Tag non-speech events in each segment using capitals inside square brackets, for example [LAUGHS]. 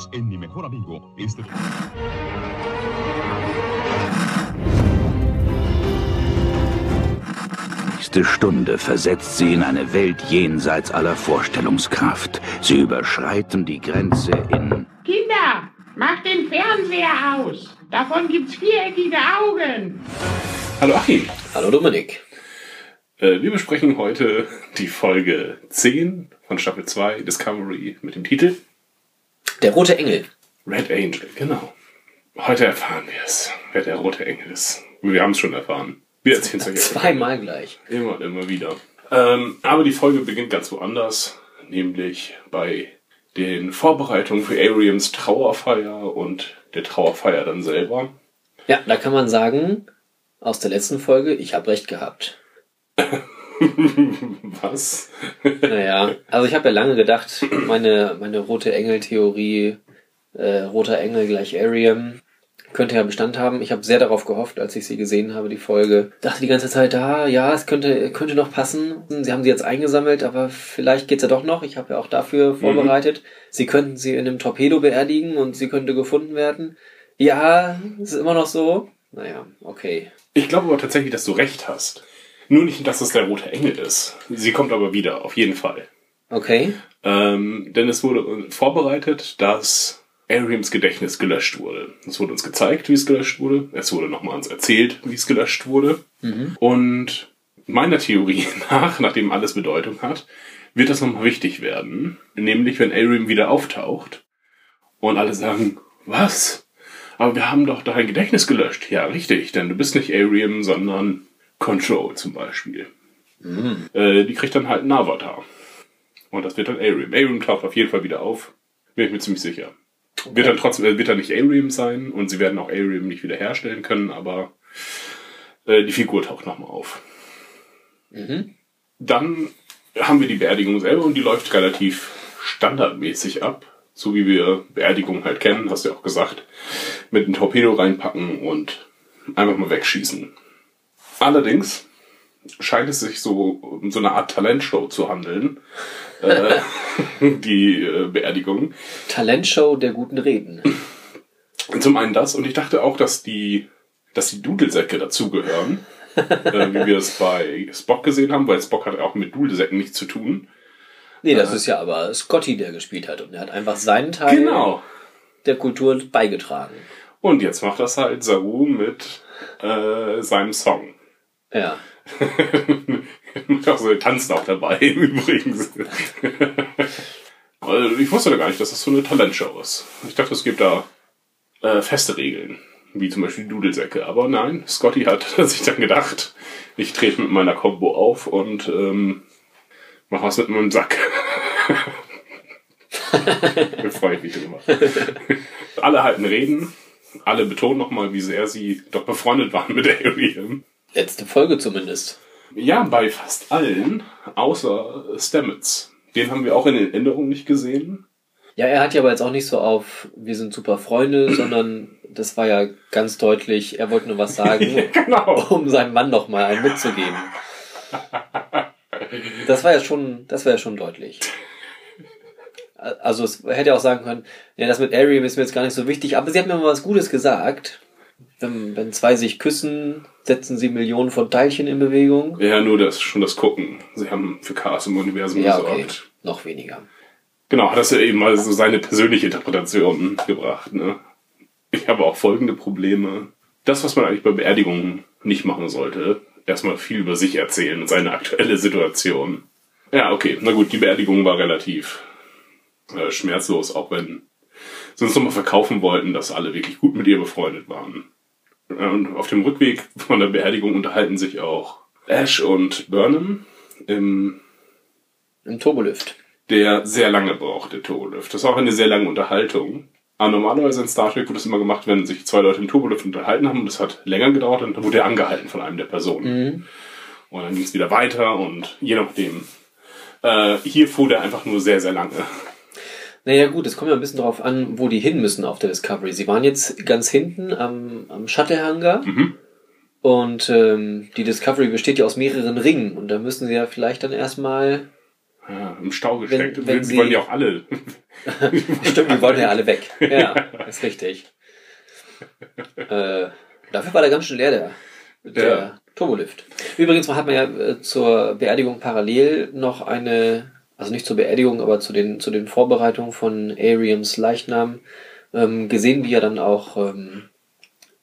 Unidos en Mi Mejor Amigo. Este... nächste Stunde versetzt sie in eine Welt jenseits aller Vorstellungskraft. Sie überschreiten die Grenze in... Kinder, macht den Fernseher aus. Davon gibt's viereckige Augen. Hallo Achim. Hallo Dominik. Äh, wir besprechen heute die Folge 10 von Staffel 2 Discovery mit dem Titel Der rote Engel. Red Angel, genau. Heute erfahren wir es, wer der rote Engel ist. Wir haben es schon erfahren. Wir erzählen es euch. Zweimal gleich. Immer und immer wieder. Ähm, aber die Folge beginnt ganz woanders, nämlich bei den Vorbereitungen für Ariams Trauerfeier und der Trauerfeier dann selber. Ja, da kann man sagen, aus der letzten Folge, ich habe recht gehabt. [LAUGHS] Was? Naja, also ich habe ja lange gedacht, meine, meine rote Engel-Theorie, äh, roter Engel gleich Ariam, könnte ja Bestand haben. Ich habe sehr darauf gehofft, als ich sie gesehen habe, die Folge. Dachte die ganze Zeit, ah, ja, es könnte, könnte noch passen. Sie haben sie jetzt eingesammelt, aber vielleicht geht's ja doch noch. Ich habe ja auch dafür vorbereitet. Sie könnten sie in einem Torpedo beerdigen und sie könnte gefunden werden. Ja, ist immer noch so. Naja, okay. Ich glaube aber tatsächlich, dass du recht hast. Nur nicht, dass es der rote Engel ist. Sie kommt aber wieder, auf jeden Fall. Okay. Ähm, denn es wurde vorbereitet, dass Ariams Gedächtnis gelöscht wurde. Es wurde uns gezeigt, wie es gelöscht wurde. Es wurde nochmal uns erzählt, wie es gelöscht wurde. Und meiner Theorie [LAUGHS] nach, nachdem alles Bedeutung hat, wird das nochmal wichtig werden. Nämlich, wenn Ariam wieder auftaucht und alle sagen, was? Aber wir haben doch dein Gedächtnis gelöscht. Ja, richtig, denn du bist nicht Ariam, sondern Control zum Beispiel. Äh, die kriegt dann halt einen Avatar. Und das wird dann Ariam. Ariam taucht auf jeden Fall wieder auf. Bin ich mir ziemlich sicher. Wird dann trotzdem, äh, wird dann nicht Ariam sein und sie werden auch Ariam nicht wiederherstellen können, aber äh, die Figur taucht nochmal auf. Dann haben wir die Beerdigung selber und die läuft relativ standardmäßig ab. So wie wir Beerdigungen halt kennen, hast du ja auch gesagt. Mit einem Torpedo reinpacken und einfach mal wegschießen. Allerdings scheint es sich so um so eine Art Talentshow zu handeln. äh, [LAUGHS] die äh, Beerdigung. Talentshow der guten Reden. Zum einen das und ich dachte auch, dass die, dass die Dudelsäcke dazugehören. äh, wie wir es bei Spock gesehen haben, weil Spock hat auch mit Dudelsäcken nichts zu tun. Nee, das ist ja aber Scotty, der gespielt hat. Und er hat einfach seinen Teil Genau. der Kultur beigetragen. Und jetzt macht das halt Saru mit äh, seinem Song. Ja. [LAUGHS] Macht auch so, tanzt auch dabei, [LAUGHS] übrigens. also ich wusste da gar nicht, dass das so eine Talentshow ist. Ich dachte, es gibt da äh, feste Regeln, wie zum Beispiel Dudelsäcke. Aber nein, Scotty hat [LAUGHS] sich dann gedacht, ich trete mit meiner Combo auf und ähm, mach was mit meinem Sack. da freue ich mich drüber. alle halten Reden, alle betonen nochmal, wie sehr sie doch befreundet waren mit Ariam. Letzte Folge zumindest. Ja, bei fast allen, außer Stamets. Den haben wir auch in den Erinnerungen nicht gesehen. Ja, er hat ja aber jetzt auch nicht so auf, wir sind super Freunde, [CLEARS THROAT] sondern das war ja ganz deutlich, er wollte nur was sagen, [LAUGHS] genau. um seinem Mann noch mal einen mitzugeben. [LAUGHS] Das war ja schon, das war ja schon deutlich. Also es hätte auch sagen können, ja, das mit Ariam ist mir jetzt gar nicht so wichtig, aber sie hat mir mal was Gutes gesagt. Wenn, wenn zwei sich küssen, setzen sie Millionen von Teilchen in Bewegung. Ja, nur das, schon das Gucken. Sie haben für Chaos im Universum Ja, okay. gesorgt. Noch weniger. Genau, hat das ja eben mal so seine persönliche Interpretation gebracht. Ne? Ich habe auch folgende Probleme. Das, was man eigentlich bei Beerdigungen nicht machen sollte, erstmal viel über sich erzählen und seine aktuelle Situation. Ja, okay, na gut, die Beerdigung war relativ äh, schmerzlos, auch wenn sie uns nochmal verkaufen wollten, dass alle wirklich gut mit ihr befreundet waren. Äh, Und auf dem Rückweg von der Beerdigung unterhalten sich auch Ash und Burnham im Im Turbolift. der sehr lange braucht, der Turbolift. Das ist auch eine sehr lange Unterhaltung. Aber normalerweise in Star Trek wird das immer gemacht, wenn sich zwei Leute im Turbolift unterhalten haben und das hat länger gedauert, dann wurde er angehalten von einem der Personen. Und dann ging es wieder weiter und je nachdem. Äh, hier fuhr der einfach nur sehr, sehr lange. Naja gut, es kommt ja ein bisschen darauf an, wo die hin müssen auf der Discovery. Sie waren jetzt ganz hinten am, am Shuttle-Hangar und ähm, die Discovery besteht ja aus mehreren Ringen und da müssen sie ja vielleicht dann erstmal... Ja, Im Stau gesteckt. wenn sie sie- wollen ja auch alle [LAUGHS] Stimmt, die wollten ja alle weg. Ja, [LAUGHS] ist richtig. Äh, dafür war der ganz schön leer, der, der Ja. Turbolift. Übrigens hat man ja äh, zur Beerdigung parallel noch eine, also nicht zur Beerdigung, aber zu den, zu den Vorbereitungen von Ariams Leichnam ähm, gesehen, wie er dann auch ähm,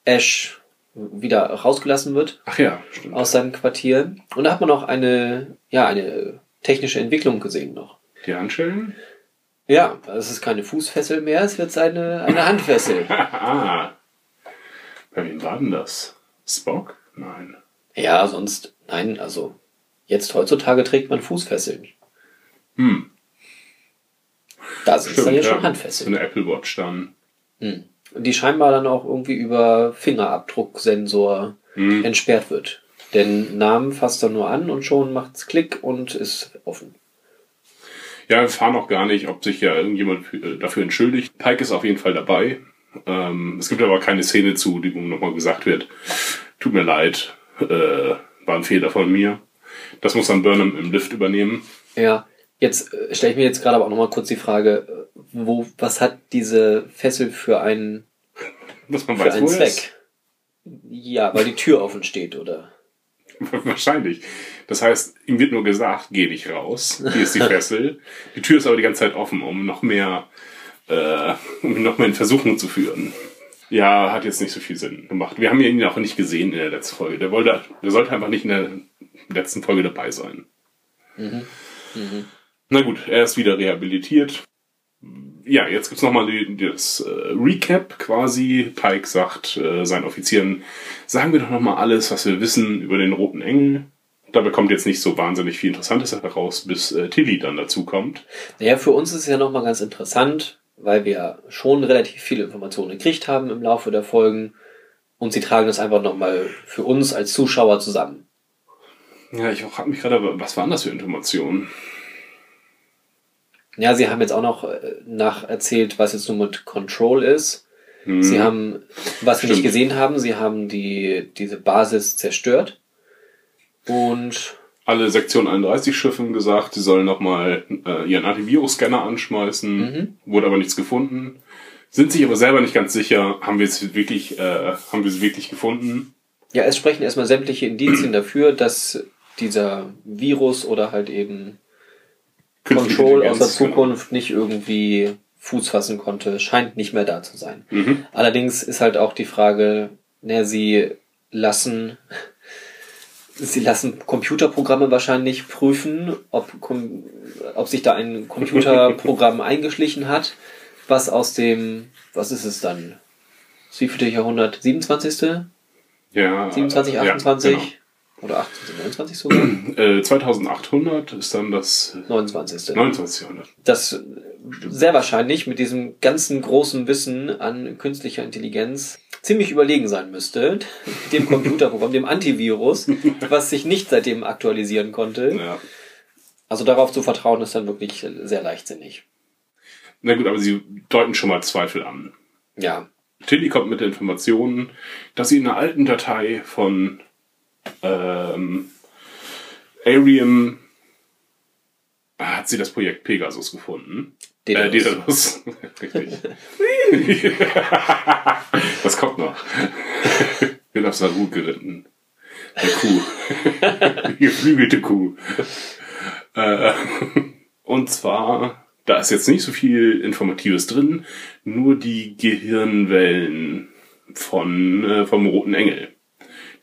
Ash wieder rausgelassen wird Ach ja, stimmt. aus seinem Quartier. Und da hat man auch eine, ja, eine technische Entwicklung gesehen noch. Die Handschellen? Ja, es ist keine Fußfessel mehr, es wird eine, eine Handfessel. [LAUGHS] ah. Bei wem war denn das? Spock? Nein. Ja, sonst, nein, also jetzt heutzutage trägt man Fußfesseln. Hm. Da sind es dann ja schon So Handfesseln. eine Apple Watch dann. Hm. Und die scheinbar dann auch irgendwie über Fingerabdrucksensor Hm. entsperrt wird. Den Namen fasst er nur an und schon macht's Klick und ist offen. Ja, wir erfahren auch gar nicht, ob sich ja irgendjemand äh, dafür entschuldigt. Pike ist auf jeden Fall dabei. Ähm, es gibt aber keine Szene zu, die nochmal gesagt wird, tut mir leid, äh, war ein Fehler von mir. Das muss dann Burnham im Lift übernehmen. Ja, jetzt äh, stelle ich mir jetzt gerade aber auch nochmal kurz die Frage, äh, wo, was hat diese Fessel für einen, Was man für weiß, einen wo er ist. Zweck? Ja, weil die Tür offen steht, oder? [LAUGHS] Wahrscheinlich. Das heißt, ihm wird nur gesagt, geh nicht raus. Hier ist die [LAUGHS] Fessel. Die Tür ist aber die ganze Zeit offen, um noch mehr, äh, um ihn noch mehr in Versuchung zu führen. Ja, hat jetzt nicht so viel Sinn gemacht. Wir haben ihn auch nicht gesehen in der letzten Folge. Der wollte, der sollte einfach nicht in der letzten Folge dabei sein. Na gut, er ist wieder rehabilitiert. Ja, jetzt gibt's nochmal das äh, Recap quasi. Pike sagt äh, seinen Offizieren, sagen wir doch nochmal alles, was wir wissen über den Roten Engel. Dabei kommt jetzt nicht so wahnsinnig viel Interessantes heraus, bis äh, Tilly dann dazu kommt. Naja, für uns ist es ja nochmal ganz interessant, weil wir schon relativ viele Informationen gekriegt haben im Laufe der Folgen und sie tragen das einfach nochmal für uns als Zuschauer zusammen. Ja, ich frage mich gerade, was waren das für Informationen? Ja, sie haben jetzt auch noch äh, nacherzählt, was jetzt nur mit Control ist. Hm. Sie haben, was wir nicht Stimmt. gesehen haben, sie haben die, diese Basis zerstört. Und alle Sektion 31 Schiffen gesagt, sie sollen nochmal äh, ihren Antivirus-Scanner anschmeißen. Mhm. Wurde aber nichts gefunden. Sind sich aber selber nicht ganz sicher, haben wir es wirklich, äh, haben wir sie wirklich gefunden? ja, es sprechen erstmal sämtliche Indizien dafür, dass dieser Virus oder halt eben Control aus der Zukunft nicht irgendwie Fuß fassen konnte, scheint nicht mehr da zu sein. Mhm. Allerdings ist halt auch die Frage, naja, sie lassen, sie lassen Computerprogramme wahrscheinlich prüfen, ob, ob sich da ein Computerprogramm [LAUGHS] eingeschlichen hat, was aus dem, was ist es dann? Das wievielte Jahrhundert? 27.? Genau. Ja, 27, äh, 28? Ja, Oder 28, 29 sogar? genau. [CLEARS THROAT] äh, 2800 ist dann das 29. 29. Jahrhundert. das sehr wahrscheinlich mit diesem ganzen großen Wissen an künstlicher Intelligenz ziemlich überlegen sein müsste, [LAUGHS] dem Computerprogramm, dem Antivirus, [LAUGHS] was sich nicht seitdem aktualisieren konnte. Ja. Also darauf zu vertrauen, ist dann wirklich sehr leichtsinnig. Na gut, aber sie deuten schon mal Zweifel an. Ja, Tilly kommt mit der Information, dass sie in einer alten Datei von ähm, Arium hat sie das Projekt Pegasus gefunden. Äh, Daedalus. Daedalus. [LAUGHS] Richtig. [LAUGHS] das kommt noch. Wird auf Saru geritten. Eine Kuh. [LAUGHS] Die geflügelte Kuh. Äh, und zwar, da ist jetzt nicht so viel Informatives drin, nur die Gehirnwellen von, äh, vom Roten Engel.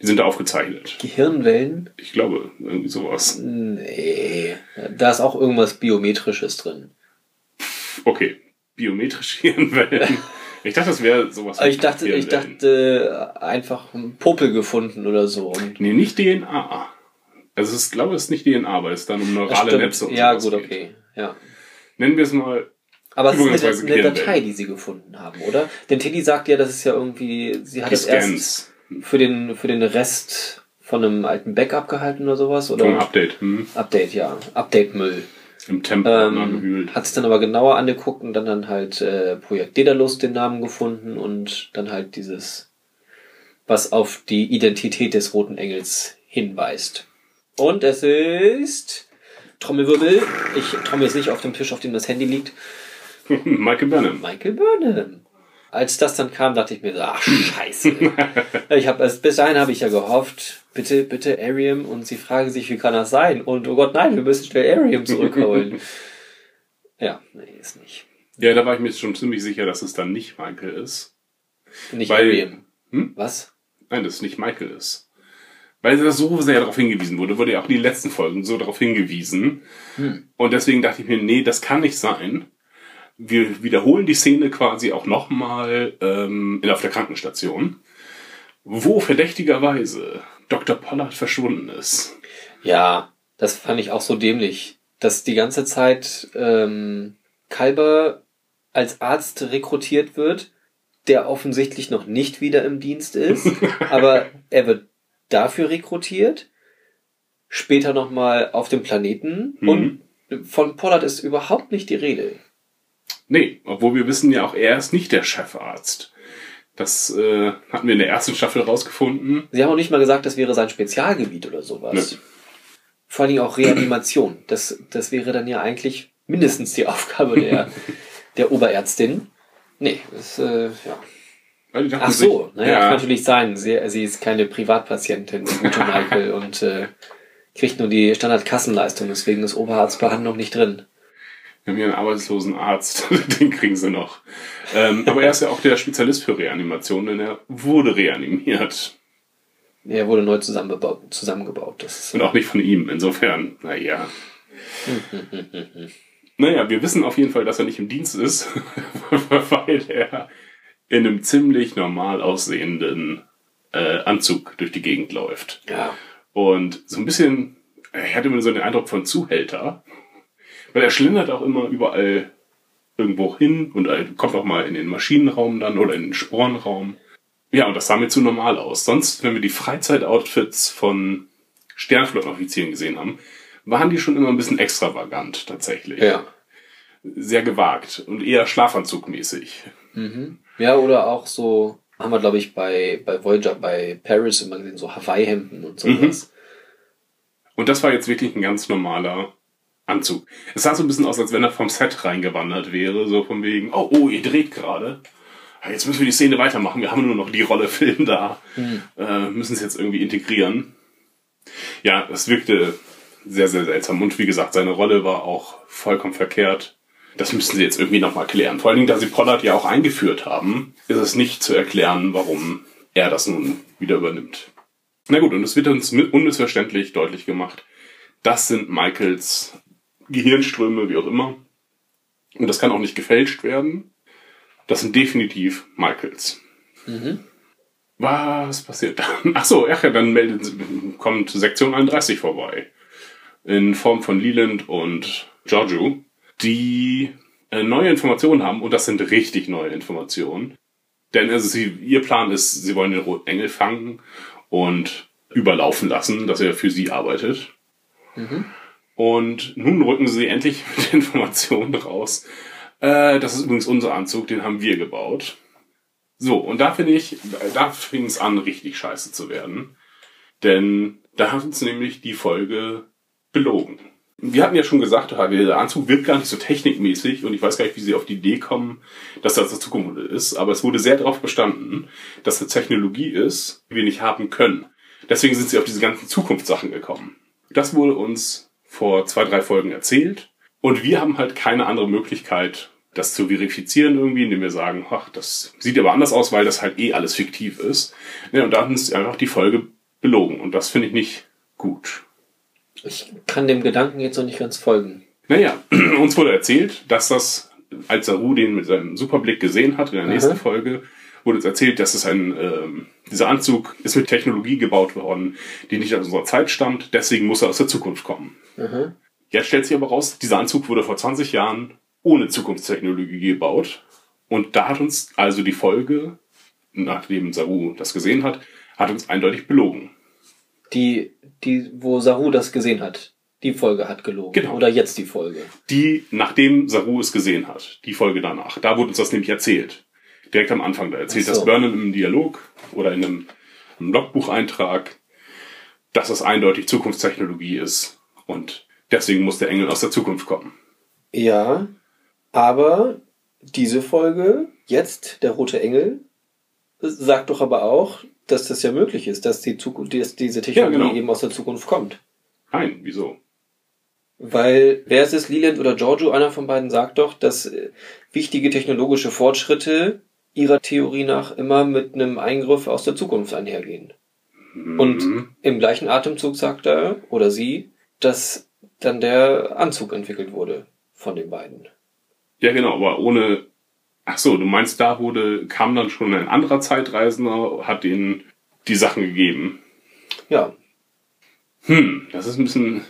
Die sind da aufgezeichnet. Gehirnwellen? Ich glaube, irgendwie sowas. Nee. Da ist auch irgendwas Biometrisches drin. Okay. Biometrische [LAUGHS] Hirnwellen. Ich dachte, das wäre sowas. Ich dachte, ich dachte einfach ein Popel gefunden oder so. Und Nee, nicht DNA. Also ich glaube, es ist nicht DNA, weil es dann um neurale. Netze und Ja, gut, geht. okay. Ja. Nennen wir es mal. Aber es ist eine, eine. Datei, die sie gefunden haben, oder? Denn Tilly sagt ja, das ist ja irgendwie, sie hat Die es erst Scans für den, für den Rest von einem alten Backup gehalten oder sowas, oder? vom Update hm, Update, ja. Update-Müll. im Tempo Ähm, hat es dann aber genauer angeguckt und dann, dann halt äh, Projekt Daedalus den Namen gefunden und dann halt dieses, was auf die Identität des Roten Engels hinweist. Und es ist Trommelwirbel. Ich trommel jetzt nicht auf dem Tisch, auf dem das Handy liegt. [LAUGHS] Michael Burnham. Michael Burnham. Als das dann kam, dachte ich mir, so, ach scheiße. ich hab, also bis dahin habe ich ja gehofft, bitte, bitte Ariam. Und sie fragen sich, wie kann das sein? Und oh Gott, nein, wir müssen schnell Ariam zurückholen. [LAUGHS] ja, nee, ist nicht. Ja, da war ich mir schon ziemlich sicher, dass es dann nicht Michael ist. Nicht Weil- Ariam. Hm? Was? Nein, dass es nicht Michael ist. Weil da so sehr darauf hingewiesen wurde, wurde ja auch in den letzten Folgen so darauf hingewiesen. Hm. Und deswegen dachte ich mir, nee, das kann nicht sein. Wir wiederholen die Szene quasi auch nochmal ähm, auf der Krankenstation, wo verdächtigerweise Dr. Pollard verschwunden ist. Ja, das fand ich auch so dämlich, dass die ganze Zeit ähm, Kalber als Arzt rekrutiert wird, der offensichtlich noch nicht wieder im Dienst ist, [LAUGHS] aber er wird dafür rekrutiert, später nochmal auf dem Planeten Mhm. und von Pollard ist überhaupt nicht die Rede. Nee, obwohl wir wissen ja auch, er ist nicht der Chefarzt. Das äh, hatten wir in der ersten Staffel rausgefunden. Sie haben auch nicht mal gesagt, das wäre sein Spezialgebiet oder sowas. Nö. Vor allen Dingen auch Reanimation. Das, das wäre dann ja eigentlich mindestens die Aufgabe der, [LAUGHS] der Oberärztin. Nee, das, äh, ja. Ach so, sich, naja, ja, kann natürlich sein. Sie, sie ist keine Privatpatientin, die gute [LAUGHS] Michael, und äh, kriegt nur die Standardkassenleistung, deswegen ist Oberarztbehandlung nicht drin. Wir haben hier einen arbeitslosen Arzt, [LAUGHS] den kriegen sie noch. Ähm, aber er ist ja auch der Spezialist für Reanimation, denn er wurde reanimiert. Er wurde neu zusammengebaut. zusammengebaut. Und auch nicht von ihm. Insofern, naja. [LAUGHS] naja, wir wissen auf jeden Fall, dass er nicht im Dienst ist, [LAUGHS] weil er in einem ziemlich normal aussehenden äh, Anzug durch die Gegend läuft. ja. Und so ein bisschen, er hatte immer so den Eindruck von Zuhälter. Weil er schlendert auch immer überall irgendwo hin und kommt auch mal in den Maschinenraum dann oder in den Sporenraum. Ja, und das sah mir zu normal aus. Sonst, wenn wir die Freizeitoutfits von Sternflottenoffizieren gesehen haben, waren die schon immer ein bisschen extravagant tatsächlich. Ja. Sehr gewagt und eher schlafanzugmäßig. Mhm. Ja, oder auch so, haben wir, glaube ich, bei, bei Voyager, bei Paris immer gesehen, so Hawaii-Hemden und sowas. Und das war jetzt wirklich ein ganz normaler Anzug. Es sah so ein bisschen aus, als wenn er vom Set reingewandert wäre, so von wegen, oh, oh, ihr dreht gerade. Jetzt müssen wir die Szene weitermachen. Wir haben nur noch die Rolle Film da. Äh, müssen es jetzt irgendwie integrieren. Ja, es wirkte sehr, sehr seltsam. Und wie gesagt, seine Rolle war auch vollkommen verkehrt. Das müssen sie jetzt irgendwie nochmal klären. Vor allen Dingen, da sie Pollard ja auch eingeführt haben, ist es nicht zu erklären, warum er das nun wieder übernimmt. Na gut, und es wird uns unmissverständlich deutlich gemacht, das sind Michaels Gehirnströme, wie auch immer. Und das kann auch nicht gefälscht werden. Das sind definitiv Michaels. Was passiert dann? [LAUGHS] Ach so, ach ja, dann meldet, kommt Sektion 31 vorbei. In Form von Leland und Giorgio, die äh, neue Informationen haben. Und das sind richtig neue Informationen. Denn also sie, ihr Plan ist, sie wollen den Roten Engel fangen und überlaufen lassen, dass er für sie arbeitet. Und nun rücken sie endlich [LAUGHS] mit der Information raus. Äh, das ist übrigens unser Anzug, den haben wir gebaut. So, und da finde ich, da fing es an, richtig scheiße zu werden. Denn da hat uns nämlich die Folge belogen. Wir hatten ja schon gesagt, der Anzug wirkt gar nicht so technikmäßig und ich weiß gar nicht, wie sie auf die Idee kommen, dass das das Zukunft ist, aber es wurde sehr darauf bestanden, dass es Technologie ist, die wir nicht haben können. Deswegen sind sie auf diese ganzen Zukunftssachen gekommen. Das wurde uns vor zwei, drei Folgen erzählt und wir haben halt keine andere Möglichkeit, das zu verifizieren irgendwie, indem wir sagen, ach, das sieht aber anders aus, weil das halt eh alles fiktiv ist. Ja, und da hat uns einfach die Folge belogen und das finde ich nicht gut. Ich kann dem Gedanken jetzt noch nicht ganz folgen. Naja, [CLEARS THROAT] uns wurde erzählt, dass das, als Saru den mit seinem Superblick gesehen hat in der nächsten Aha. Folge, wurde uns erzählt, dass es ein, ähm, dieser Anzug ist mit Technologie gebaut worden, die nicht aus unserer Zeit stammt, deswegen muss er aus der Zukunft kommen. Aha. Jetzt stellt sich aber raus, dieser Anzug wurde vor 20 Jahren ohne Zukunftstechnologie gebaut. Und da hat uns also die Folge, nachdem Saru das gesehen hat, hat uns eindeutig belogen. Die, die, wo Saru das gesehen hat, die Folge hat gelogen. Genau. Oder jetzt die Folge. Die, nachdem Saru es gesehen hat, die Folge danach, da wurde uns das nämlich erzählt. Direkt am Anfang, da erzählt so. das Burnham im Dialog oder in einem, einem Logbucheintrag, dass das eindeutig Zukunftstechnologie ist. Und deswegen muss der Engel aus der Zukunft kommen. Ja, aber diese Folge, jetzt der rote Engel, sagt doch aber auch, dass das ja möglich ist, dass, die Zukunft, dass diese Technologie Ja, genau. eben aus der Zukunft kommt. Nein, wieso? Weil, wer ist es, Leland oder Giorgio, einer von beiden sagt doch, dass äh, wichtige technologische Fortschritte ihrer Theorie nach immer mit einem Eingriff aus der Zukunft einhergehen. Und Mhm. im gleichen Atemzug sagt er oder sie, dass dann der Anzug entwickelt wurde von den beiden. Ja, genau, aber ohne. Ach so, du meinst, da wurde, kam dann schon ein anderer Zeitreisender, hat ihnen die Sachen gegeben. Ja, Hm, das ist ein bisschen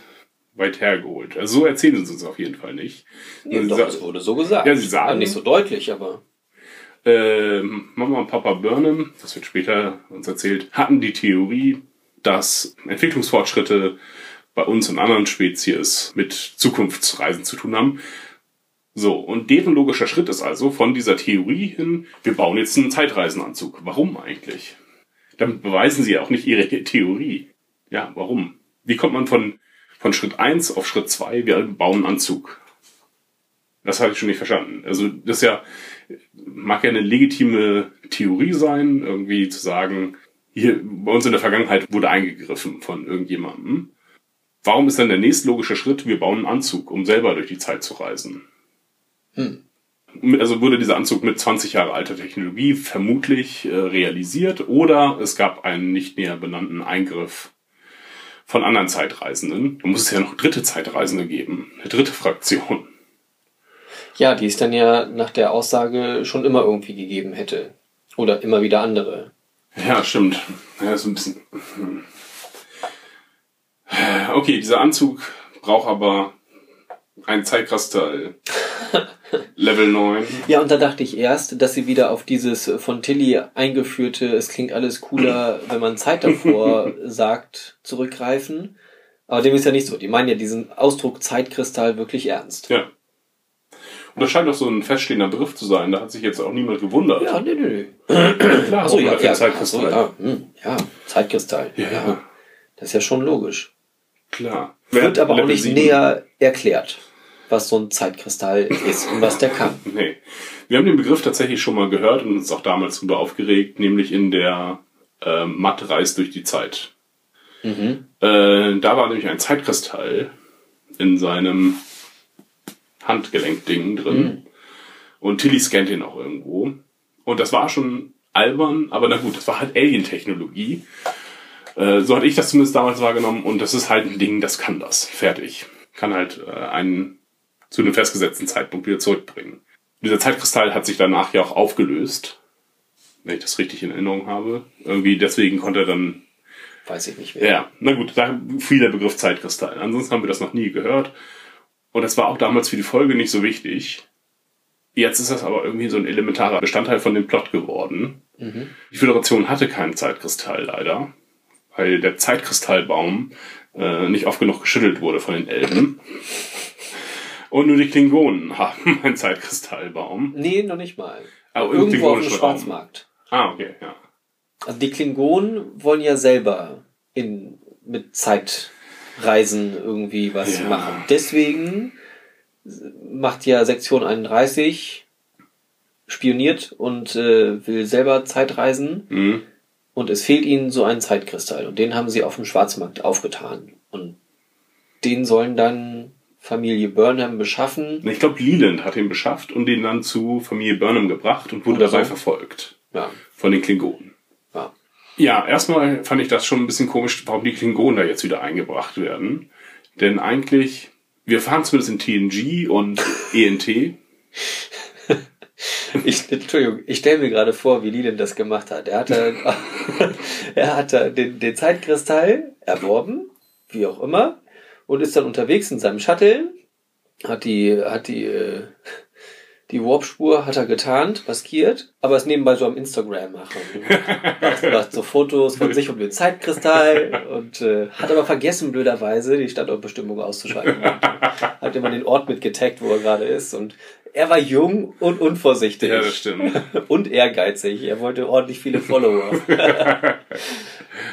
weit hergeholt. Also so erzählen sie uns auf jeden Fall nicht. nee, doch, es wurde so gesagt. Ja, sie sagen- Aber nicht so deutlich, aber ähm, Mama und Papa Burnham, das wird später uns erzählt, hatten die Theorie, dass Entwicklungsfortschritte bei uns und anderen Spezies mit Zukunftsreisen zu tun haben. So, und deren logischer Schritt ist also von dieser Theorie hin, wir bauen jetzt einen Zeitreisenanzug. Warum eigentlich? Damit beweisen sie ja auch nicht ihre [LAUGHS] Theorie. Ja, warum? Wie kommt man von, von Schritt eins auf Schritt zwei? wir bauen einen Anzug? Das habe ich schon nicht verstanden. Also, das ist ja, mag ja eine legitime Theorie sein, irgendwie zu sagen, hier bei uns in der Vergangenheit wurde eingegriffen von irgendjemandem. Warum ist dann der nächstlogische Schritt, wir bauen einen Anzug, um selber durch die Zeit zu reisen? Also wurde dieser Anzug mit 20 Jahre alter Technologie vermutlich äh, realisiert oder es gab einen nicht näher benannten Eingriff von anderen Zeitreisenden. Da muss es ja noch dritte Zeitreisende geben, eine dritte Fraktion. Ja, die es dann ja nach der Aussage schon immer irgendwie gegeben hätte. Oder immer wieder andere. Ja, stimmt. Ja, ist ein bisschen. Okay, dieser Anzug braucht aber ein Zeitkristall. [LAUGHS] Level 9. Ja, und da dachte ich erst, dass sie wieder auf dieses von Tilly eingeführte, es klingt alles cooler, [LAUGHS] wenn man Zeit davor sagt, zurückgreifen. Aber dem ist ja nicht so. Die meinen ja diesen Ausdruck Zeitkristall wirklich ernst. Ja. Und das scheint doch so ein feststehender Begriff zu sein. Da hat sich jetzt auch niemand gewundert. Ja, nee, nee, nee. klar. Achso, ja, ja, Zeitkristall. Achso, ja, hm, ja, Zeitkristall. Ja. Ja. Das ist ja schon logisch. Klar. Wird aber auch nicht 7. näher erklärt, was so ein Zeitkristall ist und was der kann. [LAUGHS] Nee. Wir haben den Begriff tatsächlich schon mal gehört und uns auch damals darüber aufgeregt, nämlich in der äh, Matt reist durch die Zeit. Mhm. Äh, da war nämlich ein Zeitkristall in seinem Handgelenkding drin. Mhm. Und Tilly scannt ihn auch irgendwo. Und das war schon albern, aber na gut, das war halt Alien-Technologie. Äh, so hatte ich das zumindest damals wahrgenommen. Und das ist halt ein Ding, das kann das. Fertig. Kann halt äh, einen zu einem festgesetzten Zeitpunkt wieder zurückbringen. Dieser Zeitkristall hat sich danach ja auch aufgelöst. Wenn ich das richtig in Erinnerung habe. Irgendwie deswegen konnte er dann Weiß ich nicht mehr. ja, na gut, da fiel der Begriff Zeitkristall. Ansonsten haben wir das noch nie gehört. Und das war auch damals für die Folge nicht so wichtig. Jetzt ist das aber irgendwie so ein elementarer Bestandteil von dem Plot geworden. Die Föderation hatte keinen Zeitkristall leider, weil der Zeitkristallbaum äh, nicht oft genug geschüttelt wurde von den Elben. Und nur die Klingonen [LAUGHS] haben einen Zeitkristallbaum. Nee, noch nicht mal. Aber im Irgendwo auf dem. Schwarzmarkt. Ah, okay, ja. Also die Klingonen wollen ja selber in, mit Zeitreisen irgendwie was Ja. machen. Deswegen macht ja Sektion 31 spioniert und äh, will selber Zeitreisen Mhm. und es fehlt ihnen so ein Zeitkristall und den haben sie auf dem Schwarzmarkt aufgetan und den sollen dann Familie Burnham beschaffen. Ich glaube, Leland hat ihn beschafft und den dann zu Familie Burnham gebracht und wurde Oder dabei so. verfolgt. Ja, Von den Klingonen. Ja. Erstmal fand ich das schon ein bisschen komisch, warum die Klingonen da jetzt wieder eingebracht werden. Denn eigentlich, wir fahren zumindest in TNG und ENT. [LAUGHS] Ich, Entschuldigung, ich stelle mir gerade vor, wie Leland das gemacht hat. Er hat, da- [LAUGHS] er hat da den, den Zeitkristall erworben, wie auch immer, und ist dann unterwegs in seinem Shuttle, hat die, hat die, äh, die Warpspur hat er getarnt, maskiert, aber ist nebenbei so am Instagram machen. [LAUGHS] Macht, macht so Fotos von sich und dem Zeitkristall und äh, hat aber vergessen, blöderweise, die Standortbestimmung auszuschalten. [LAUGHS] hat immer den Ort mitgetaggt, wo er gerade ist und er war jung und unvorsichtig. Ja, das stimmt. [LAUGHS] Und ehrgeizig. Er wollte ordentlich viele Follower.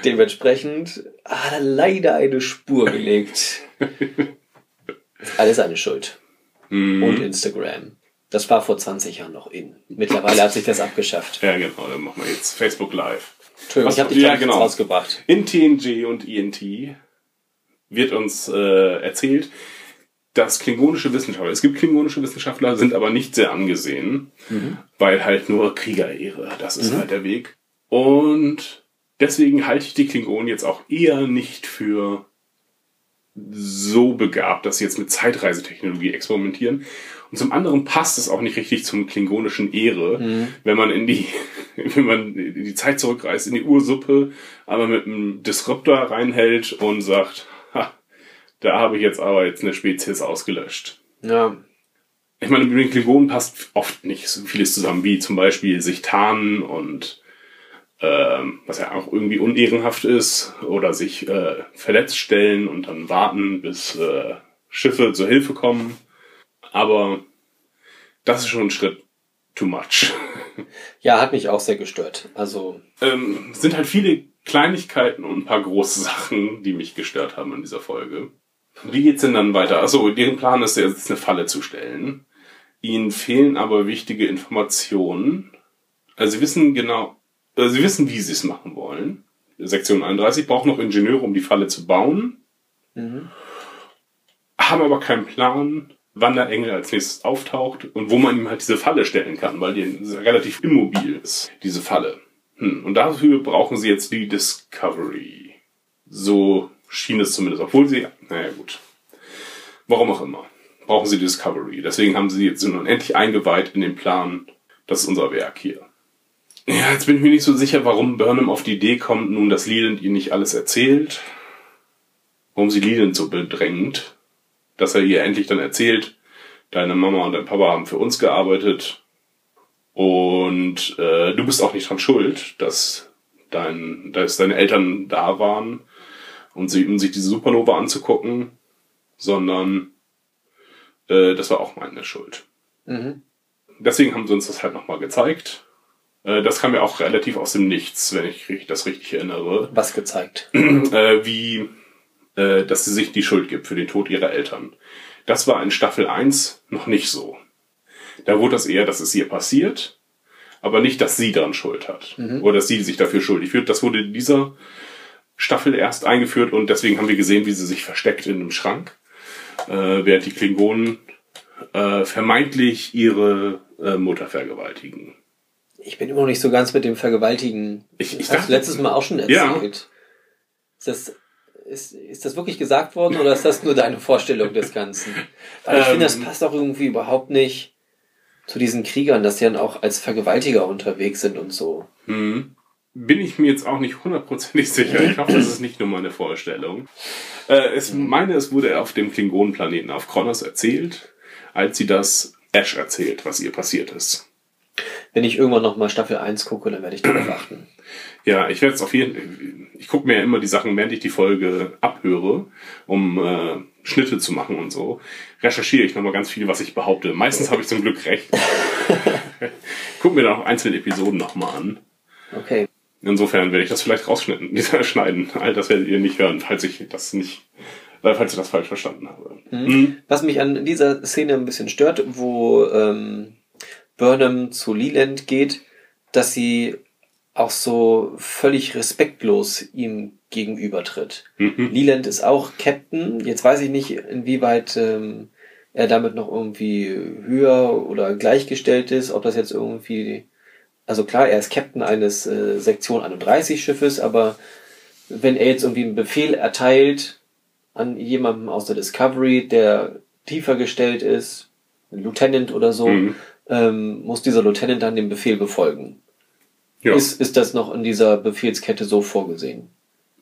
Dementsprechend hat er leider eine Spur gelegt. Alles seine Schuld. Mhm. Und Instagram. Das war vor 20 Jahren noch in. Mittlerweile hat sich das abgeschafft. Ja, genau, dann machen wir jetzt Facebook Live. Entschuldigung, Was- ich habe dich ja, genau. rausgebracht. In TNG und INT wird uns äh, erzählt, dass klingonische Wissenschaftler, es gibt klingonische Wissenschaftler, sind aber nicht sehr angesehen, weil halt nur Kriegerehre, das ist halt der Weg. Und deswegen halte ich die Klingonen jetzt auch eher nicht für so begabt, dass sie jetzt mit Zeitreisetechnologie experimentieren. Und zum anderen passt es auch nicht richtig zum klingonischen Ehre, wenn man in die, [LAUGHS] wenn man in die Zeit zurückreist, in die Ursuppe, aber mit einem Disruptor reinhält und sagt, ha, da habe ich jetzt aber jetzt eine Spezies ausgelöscht. Ja. Ich meine, mit den Klingonen passt oft nicht so vieles zusammen, wie zum Beispiel sich tarnen und ähm, was ja auch irgendwie unehrenhaft ist, oder sich äh, verletzt stellen und dann warten, bis äh, Schiffe zur Hilfe kommen. Aber das ist schon ein Schritt too much. [LAUGHS] ja, hat mich auch sehr gestört. Also, ähm, es sind halt viele Kleinigkeiten und ein paar große Sachen, die mich gestört haben in dieser Folge. Wie geht's denn dann weiter? Achso, deren Plan ist jetzt eine Falle zu stellen. Ihnen fehlen aber wichtige Informationen. Also sie wissen genau, also sie wissen, wie sie es machen wollen. Sektion 31 braucht noch Ingenieure, um die Falle zu bauen. Haben aber keinen Plan, wann der Engel als nächstes auftaucht und wo man ihm halt diese Falle stellen kann, weil die relativ immobil ist, diese Falle. Hm. Und dafür brauchen sie jetzt die Discovery. So schien es zumindest, obwohl sie, naja gut. Warum auch immer. Brauchen sie Discovery. Deswegen haben sie jetzt nun endlich eingeweiht in den Plan, das ist unser Werk hier. Ja, jetzt bin ich mir nicht so sicher, warum Burnham auf die Idee kommt, nun, dass Leland ihr nicht alles erzählt. Warum sie Leland so bedrängt. Dass er ihr endlich dann erzählt, deine Mama und dein Papa haben für uns gearbeitet. Und äh, du bist auch nicht dran schuld, dass, dein, dass deine Eltern da waren, um, sie, um sich diese Supernova anzugucken, sondern äh, das war auch meine Schuld. mhm. Deswegen haben sie uns das halt nochmal gezeigt. Äh, das kam ja auch relativ aus dem Nichts, wenn ich das richtig erinnere. was gezeigt. [CLEARS THROAT] Äh, wie, äh, dass sie sich die Schuld gibt für den Tod ihrer Eltern. Das war in Staffel 1 noch nicht so. Da wurde das eher, dass es ihr passiert, aber nicht, dass sie daran Schuld hat. Oder dass sie sich dafür schuldig fühlt. Das wurde in dieser Staffel erst eingeführt und deswegen haben wir gesehen, wie sie sich versteckt in einem Schrank, äh, während die Klingonen äh, vermeintlich ihre äh, Mutter vergewaltigen. Ich bin immer noch nicht so ganz mit dem Vergewaltigen. Ich- ich dachte- letztes Mal auch schon Ja. erzählt. Ist das, ist, ist das wirklich gesagt worden oder ist das nur deine Vorstellung des Ganzen? Weil ich Ähm. finde, das passt auch irgendwie überhaupt nicht zu diesen Kriegern, dass die dann auch als Vergewaltiger unterwegs sind und so. Hm. Bin ich mir jetzt auch nicht hundertprozentig sicher. Ich hoffe, das ist nicht nur meine Vorstellung. Äh, es meine, es wurde auf dem Klingonenplaneten auf Kronos erzählt, als sie das Ash erzählt, was ihr passiert ist. Wenn ich irgendwann noch mal Staffel 1 gucke, dann werde ich darauf achten. Ja, ich werde es auf jeden Ich gucke mir ja immer die Sachen, während ich die Folge abhöre, um äh, Schnitte zu machen und so. Recherchiere ich nochmal ganz viel, was ich behaupte. Meistens habe ich zum Glück recht. [LAUGHS] Guck mir dann auch einzelne Episoden nochmal an. Okay. Insofern werde ich das vielleicht rausschneiden, [LAUGHS] schneiden. All das werdet ihr nicht hören, falls ich das nicht, äh, falls ich das falsch verstanden habe. Mhm. Was mich an dieser Szene ein bisschen stört, wo ähm, Burnham zu Leland geht, dass sie auch so völlig respektlos ihm gegenübertritt. Mhm. Leland ist auch Captain. Jetzt weiß ich nicht, inwieweit ähm, er damit noch irgendwie höher oder gleichgestellt ist, ob das jetzt irgendwie, also klar, er ist Captain eines äh, Sektion 31 Schiffes, aber wenn er jetzt irgendwie einen Befehl erteilt an jemandem aus der Discovery, der tiefer gestellt ist, ein Lieutenant oder so, Mhm. ähm, muss dieser Lieutenant dann den Befehl befolgen. Ja, Ist, ist das noch in dieser Befehlskette so vorgesehen?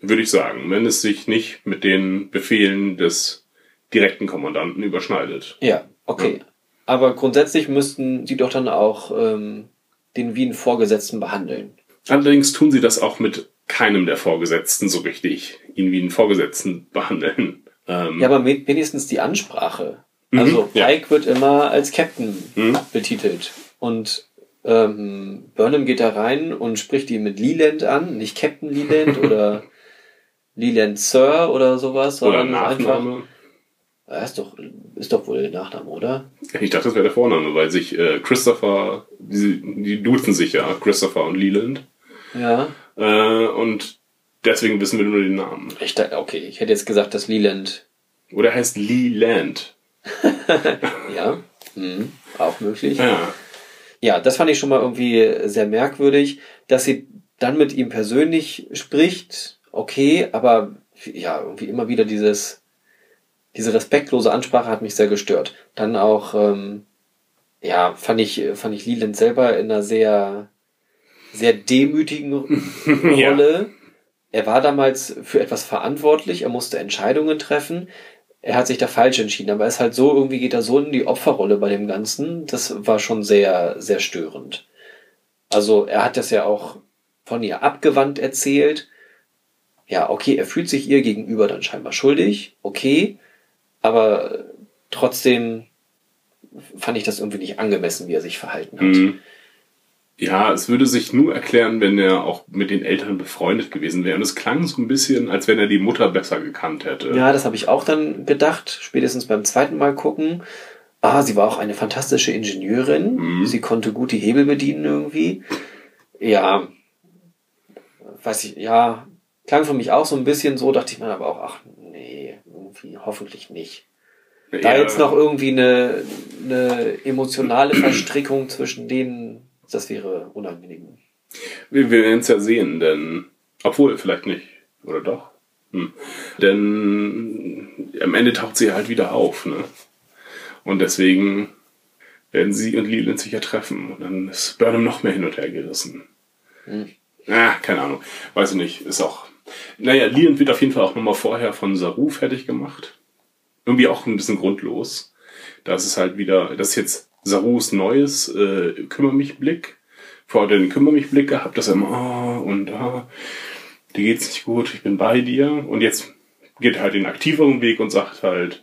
würde ich sagen, wenn es sich nicht mit den Befehlen des direkten Kommandanten überschneidet. Ja, okay. Aber grundsätzlich müssten die doch dann auch ähm, den wie einen Vorgesetzten behandeln. Allerdings tun sie das auch mit keinem der Vorgesetzten so richtig, ihn wie einen Vorgesetzten behandeln. Ähm, Ja, aber we- wenigstens die Ansprache. Mhm, Also ja. Pike wird immer als Captain Mhm. betitelt. Und ähm, Burnham geht da rein und spricht ihn mit Leland an, nicht Captain Leland [LAUGHS] oder Leland Sir oder sowas, oder sondern einfach Nachname. Er ist doch, ist doch wohl der Nachname, oder? Ich dachte, das wäre der Vorname, weil sich äh, Christopher, die, die duzen sich ja, Christopher und Leland. Ja. Äh, und deswegen wissen wir nur den Namen. Ich dachte, okay, ich hätte jetzt gesagt, dass Leland. Oder er heißt Leland. [LAUGHS] Ja. Mhm. Auch möglich. Ja. Ja, das fand ich schon mal irgendwie sehr merkwürdig, dass sie dann mit ihm persönlich spricht. Okay, aber ja, irgendwie immer wieder dieses, diese respektlose Ansprache hat mich sehr gestört. Dann auch, ähm, ja, fand ich, fand ich Leland selber in einer sehr, sehr demütigen [LAUGHS] Ja. Rolle. Er war damals für etwas verantwortlich, er musste Entscheidungen treffen. Er hat sich da falsch entschieden, aber er ist halt so, irgendwie geht er so in die Opferrolle bei dem Ganzen. Das war schon sehr, sehr störend. Also er hat das ja auch von ihr abgewandt erzählt. Ja, okay, er fühlt sich ihr gegenüber dann scheinbar schuldig, okay, aber trotzdem fand ich das irgendwie nicht angemessen, wie er sich verhalten hat. Mhm. Ja, es würde sich nur erklären, wenn er auch mit den Eltern befreundet gewesen wäre. Und es klang so ein bisschen, als wenn er die Mutter besser gekannt hätte. Ja, das habe ich auch dann gedacht, spätestens beim zweiten Mal gucken. Ah, sie war auch eine fantastische Ingenieurin. Mhm. Sie konnte gut die Hebel bedienen irgendwie. Ja, weiß ich, ja, klang für mich auch so ein bisschen so, dachte ich mir aber auch, ach nee, irgendwie hoffentlich nicht. Da Ja, jetzt noch irgendwie eine, eine emotionale Verstrickung zwischen denen, das wäre unangenehm. Wir, werden es ja sehen, denn. Obwohl, vielleicht nicht. Oder doch? Hm. Denn am Ende taucht sie halt wieder auf, ne? Und deswegen werden sie und Leland sich ja treffen. Und dann ist Burnham noch mehr hin und her gerissen. Ah, keine Ahnung. Weiß ich nicht. Ist auch. Naja, Leland wird auf jeden Fall auch nochmal vorher von Saru fertig gemacht. Irgendwie auch ein bisschen grundlos. Das ist halt wieder, das ist jetzt Sarus neues äh, Kümmer mich Blick. Er den Kümmer mich Blick gehabt, dass er immer, oh, und ah, dir geht's nicht gut, ich bin bei dir. Und jetzt geht er halt den aktiveren Weg und sagt halt,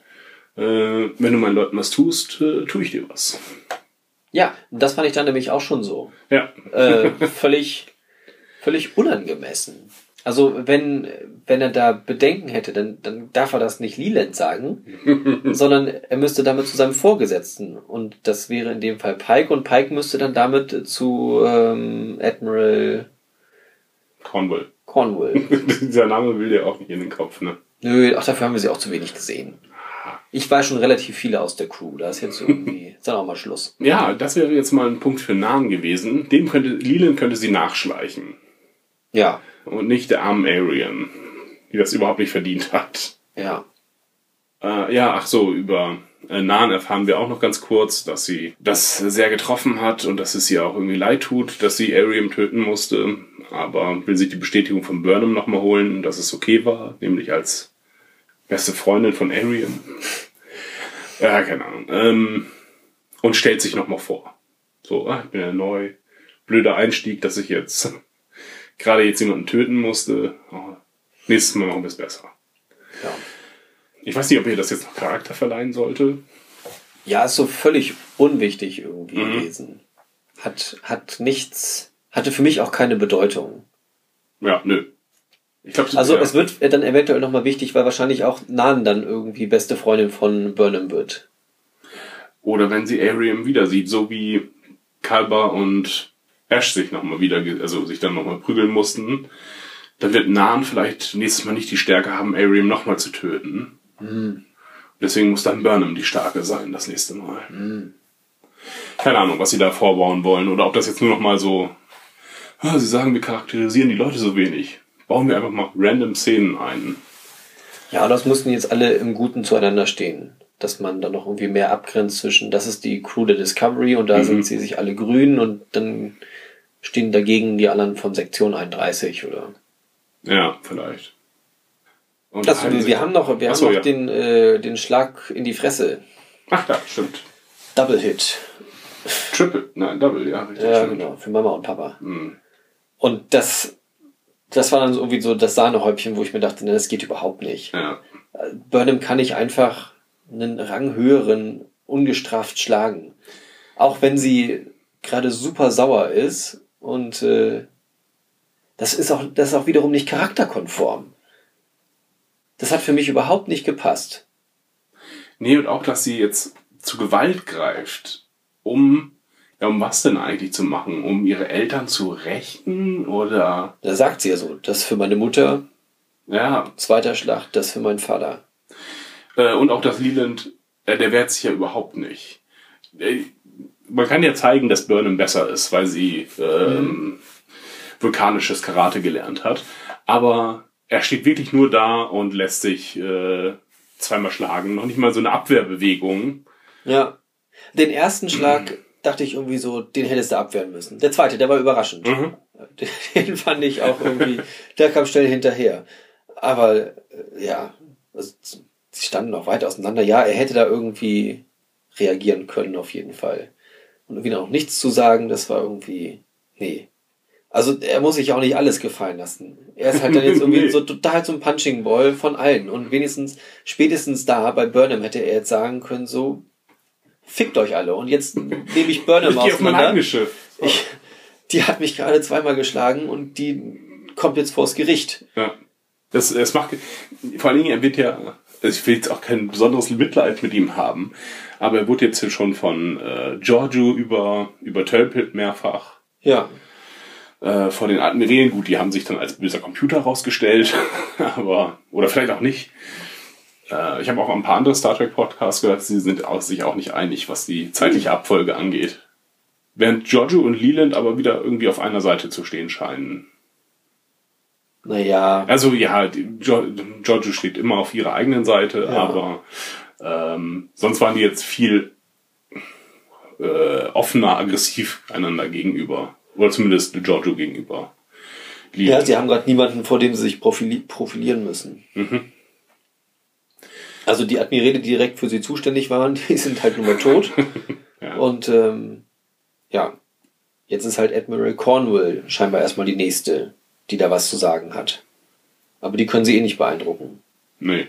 äh, wenn du meinen Leuten was tust, äh, tue ich dir was. Ja, das fand ich dann nämlich auch schon so. Ja. äh, völlig, völlig unangemessen. Also wenn, wenn er da Bedenken hätte, dann, dann darf er das nicht Leland sagen, [LAUGHS] sondern er müsste damit zu seinem Vorgesetzten. Und das wäre in dem Fall Pike und Pike müsste dann damit zu ähm, Admiral Cornwall. Cornwall. [LAUGHS] Dieser Name will dir auch nicht in den Kopf, ne? Nö, ach, dafür haben wir sie auch zu wenig gesehen. Ich weiß schon relativ viele aus der Crew, da ist jetzt irgendwie, [LAUGHS] ist dann auch mal Schluss. Ja, das wäre jetzt mal ein Punkt für Namen gewesen. Dem könnte, Leland könnte sie nachschleichen. Ja, Und nicht der armen Arian, die das überhaupt nicht verdient hat. ja. Äh, ja, ach so, über äh, Nahen erfahren wir auch noch ganz kurz, dass sie das sehr getroffen hat und dass es ihr auch irgendwie leid tut, dass sie Ariam töten musste. Aber will sich die Bestätigung von Burnham nochmal holen, dass es okay war, nämlich als beste Freundin von Ariam. [LAUGHS] Ja, keine Ahnung. Ähm, und stellt sich nochmal vor. So, ah, ich bin ja neu. Blöder Einstieg, dass ich jetzt gerade jetzt jemanden töten musste. Oh, nächstes Mal machen wir es besser. ja. Ich weiß nicht, ob ihr das jetzt noch Charakter verleihen sollte. Ja, ist so völlig unwichtig irgendwie Mhm. gewesen. Hat, hat nichts, hatte für mich auch keine Bedeutung. Ja, nö. Ich glaube, Also ja. es wird dann eventuell nochmal wichtig, weil wahrscheinlich auch Nan dann irgendwie beste Freundin von Burnham wird. Oder wenn sie Ariam wieder sieht, so wie Kalber und Ash sich nochmal wieder, also sich dann nochmal prügeln mussten, dann wird Nan vielleicht nächstes Mal nicht die Stärke haben, Ariam nochmal zu töten. Deswegen muss dann Burnham die Starke sein, das nächste Mal. Keine Ahnung, was sie da vorbauen wollen, oder ob das jetzt nur nochmal so, ah, sie sagen, wir charakterisieren die Leute so wenig. Bauen wir einfach mal random Szenen ein. Ja, das mussten jetzt alle im Guten zueinander stehen. Dass man dann noch irgendwie mehr abgrenzt zwischen, das ist die Crew der Discovery und da Mhm. sind sie sich alle grün und dann stehen dagegen die anderen von Sektion 31 oder. Ja, vielleicht. Und Das, wir, wir haben noch, wir Ach haben noch ja. den, äh, den Schlag in die Fresse. Ach ja, stimmt. Double Hit. Triple, nein, Double, ja, richtig. Ja, stimmt. genau, für Mama und Papa. Hm. Und das, das war dann so irgendwie so das Sahnehäubchen, wo ich mir dachte, ne, das geht überhaupt nicht. Ja. Burnham kann nicht einfach einen Rang höheren ungestraft schlagen. Auch wenn sie gerade super sauer ist und äh, das ist auch das ist auch wiederum nicht charakterkonform. Das hat für mich überhaupt nicht gepasst. Nee, und auch, dass sie jetzt zu Gewalt greift, um, ja, um was denn eigentlich zu machen? Um ihre Eltern zu rächen oder, Da sagt sie ja so, das für meine Mutter, ja, zweiter Schlag, das für meinen Vater. Äh, und auch das Leland, äh, der wehrt sich ja überhaupt nicht. Äh, man kann ja zeigen, dass Burnham besser ist, weil sie ähm, vulkanisches Karate gelernt hat. Aber er steht wirklich nur da und lässt sich äh, zweimal schlagen. Noch nicht mal so eine Abwehrbewegung. Ja. Den ersten Schlag dachte ich irgendwie so, den hättest du abwehren müssen. Der zweite, der war überraschend. Mhm. [LAUGHS] Den fand ich auch irgendwie, der kam schnell hinterher. Aber äh, ja, also, sie standen noch weit auseinander. Ja, er hätte da irgendwie reagieren können, auf jeden Fall. Und irgendwie noch nichts zu sagen, das war irgendwie, nee. Also er muss sich auch nicht alles gefallen lassen. Er ist halt dann jetzt [LAUGHS] irgendwie Nee. so total zum Punching Ball von allen. Und wenigstens, spätestens da bei Burnham hätte er jetzt sagen können, so, fickt euch alle. Und jetzt nehme ich Burnham Ich auf mein eigenes Schiff. Ich, die hat mich gerade zweimal geschlagen und die kommt jetzt vors Gericht. Ja. Das, es macht, vor allen Dingen, er wird ja, also ich will jetzt auch kein besonderes Mitleid mit ihm haben, aber er wurde jetzt hier schon von äh, Giorgio über, über Tölpelt mehrfach Ja. äh, von den Admirälen, gut, die haben sich dann als böser Computer rausgestellt, [LAUGHS] aber, oder vielleicht auch nicht. Äh, ich habe auch ein paar andere Star Trek Podcasts gehört, sie sind auch, sich auch nicht einig, was die zeitliche Abfolge angeht. Während Giorgio und Leland aber wieder irgendwie auf einer Seite zu stehen scheinen. Naja. Also ja, Giorgio steht immer auf ihrer eigenen Seite, Ja. aber ähm, sonst waren die jetzt viel äh, offener, aggressiv einander gegenüber. Oder zumindest Giorgio gegenüber. Ja, Leland. sie haben gerade niemanden, vor dem sie sich profili profilieren müssen. Mhm. Also die Admiräle, die direkt für sie zuständig waren, [LAUGHS] die sind halt nun mal tot. [LAUGHS] Ja. Und ähm, ja, jetzt ist halt Admiral Cornwall scheinbar erstmal die nächste, die da was zu sagen hat. Aber die können sie eh nicht beeindrucken. Nee.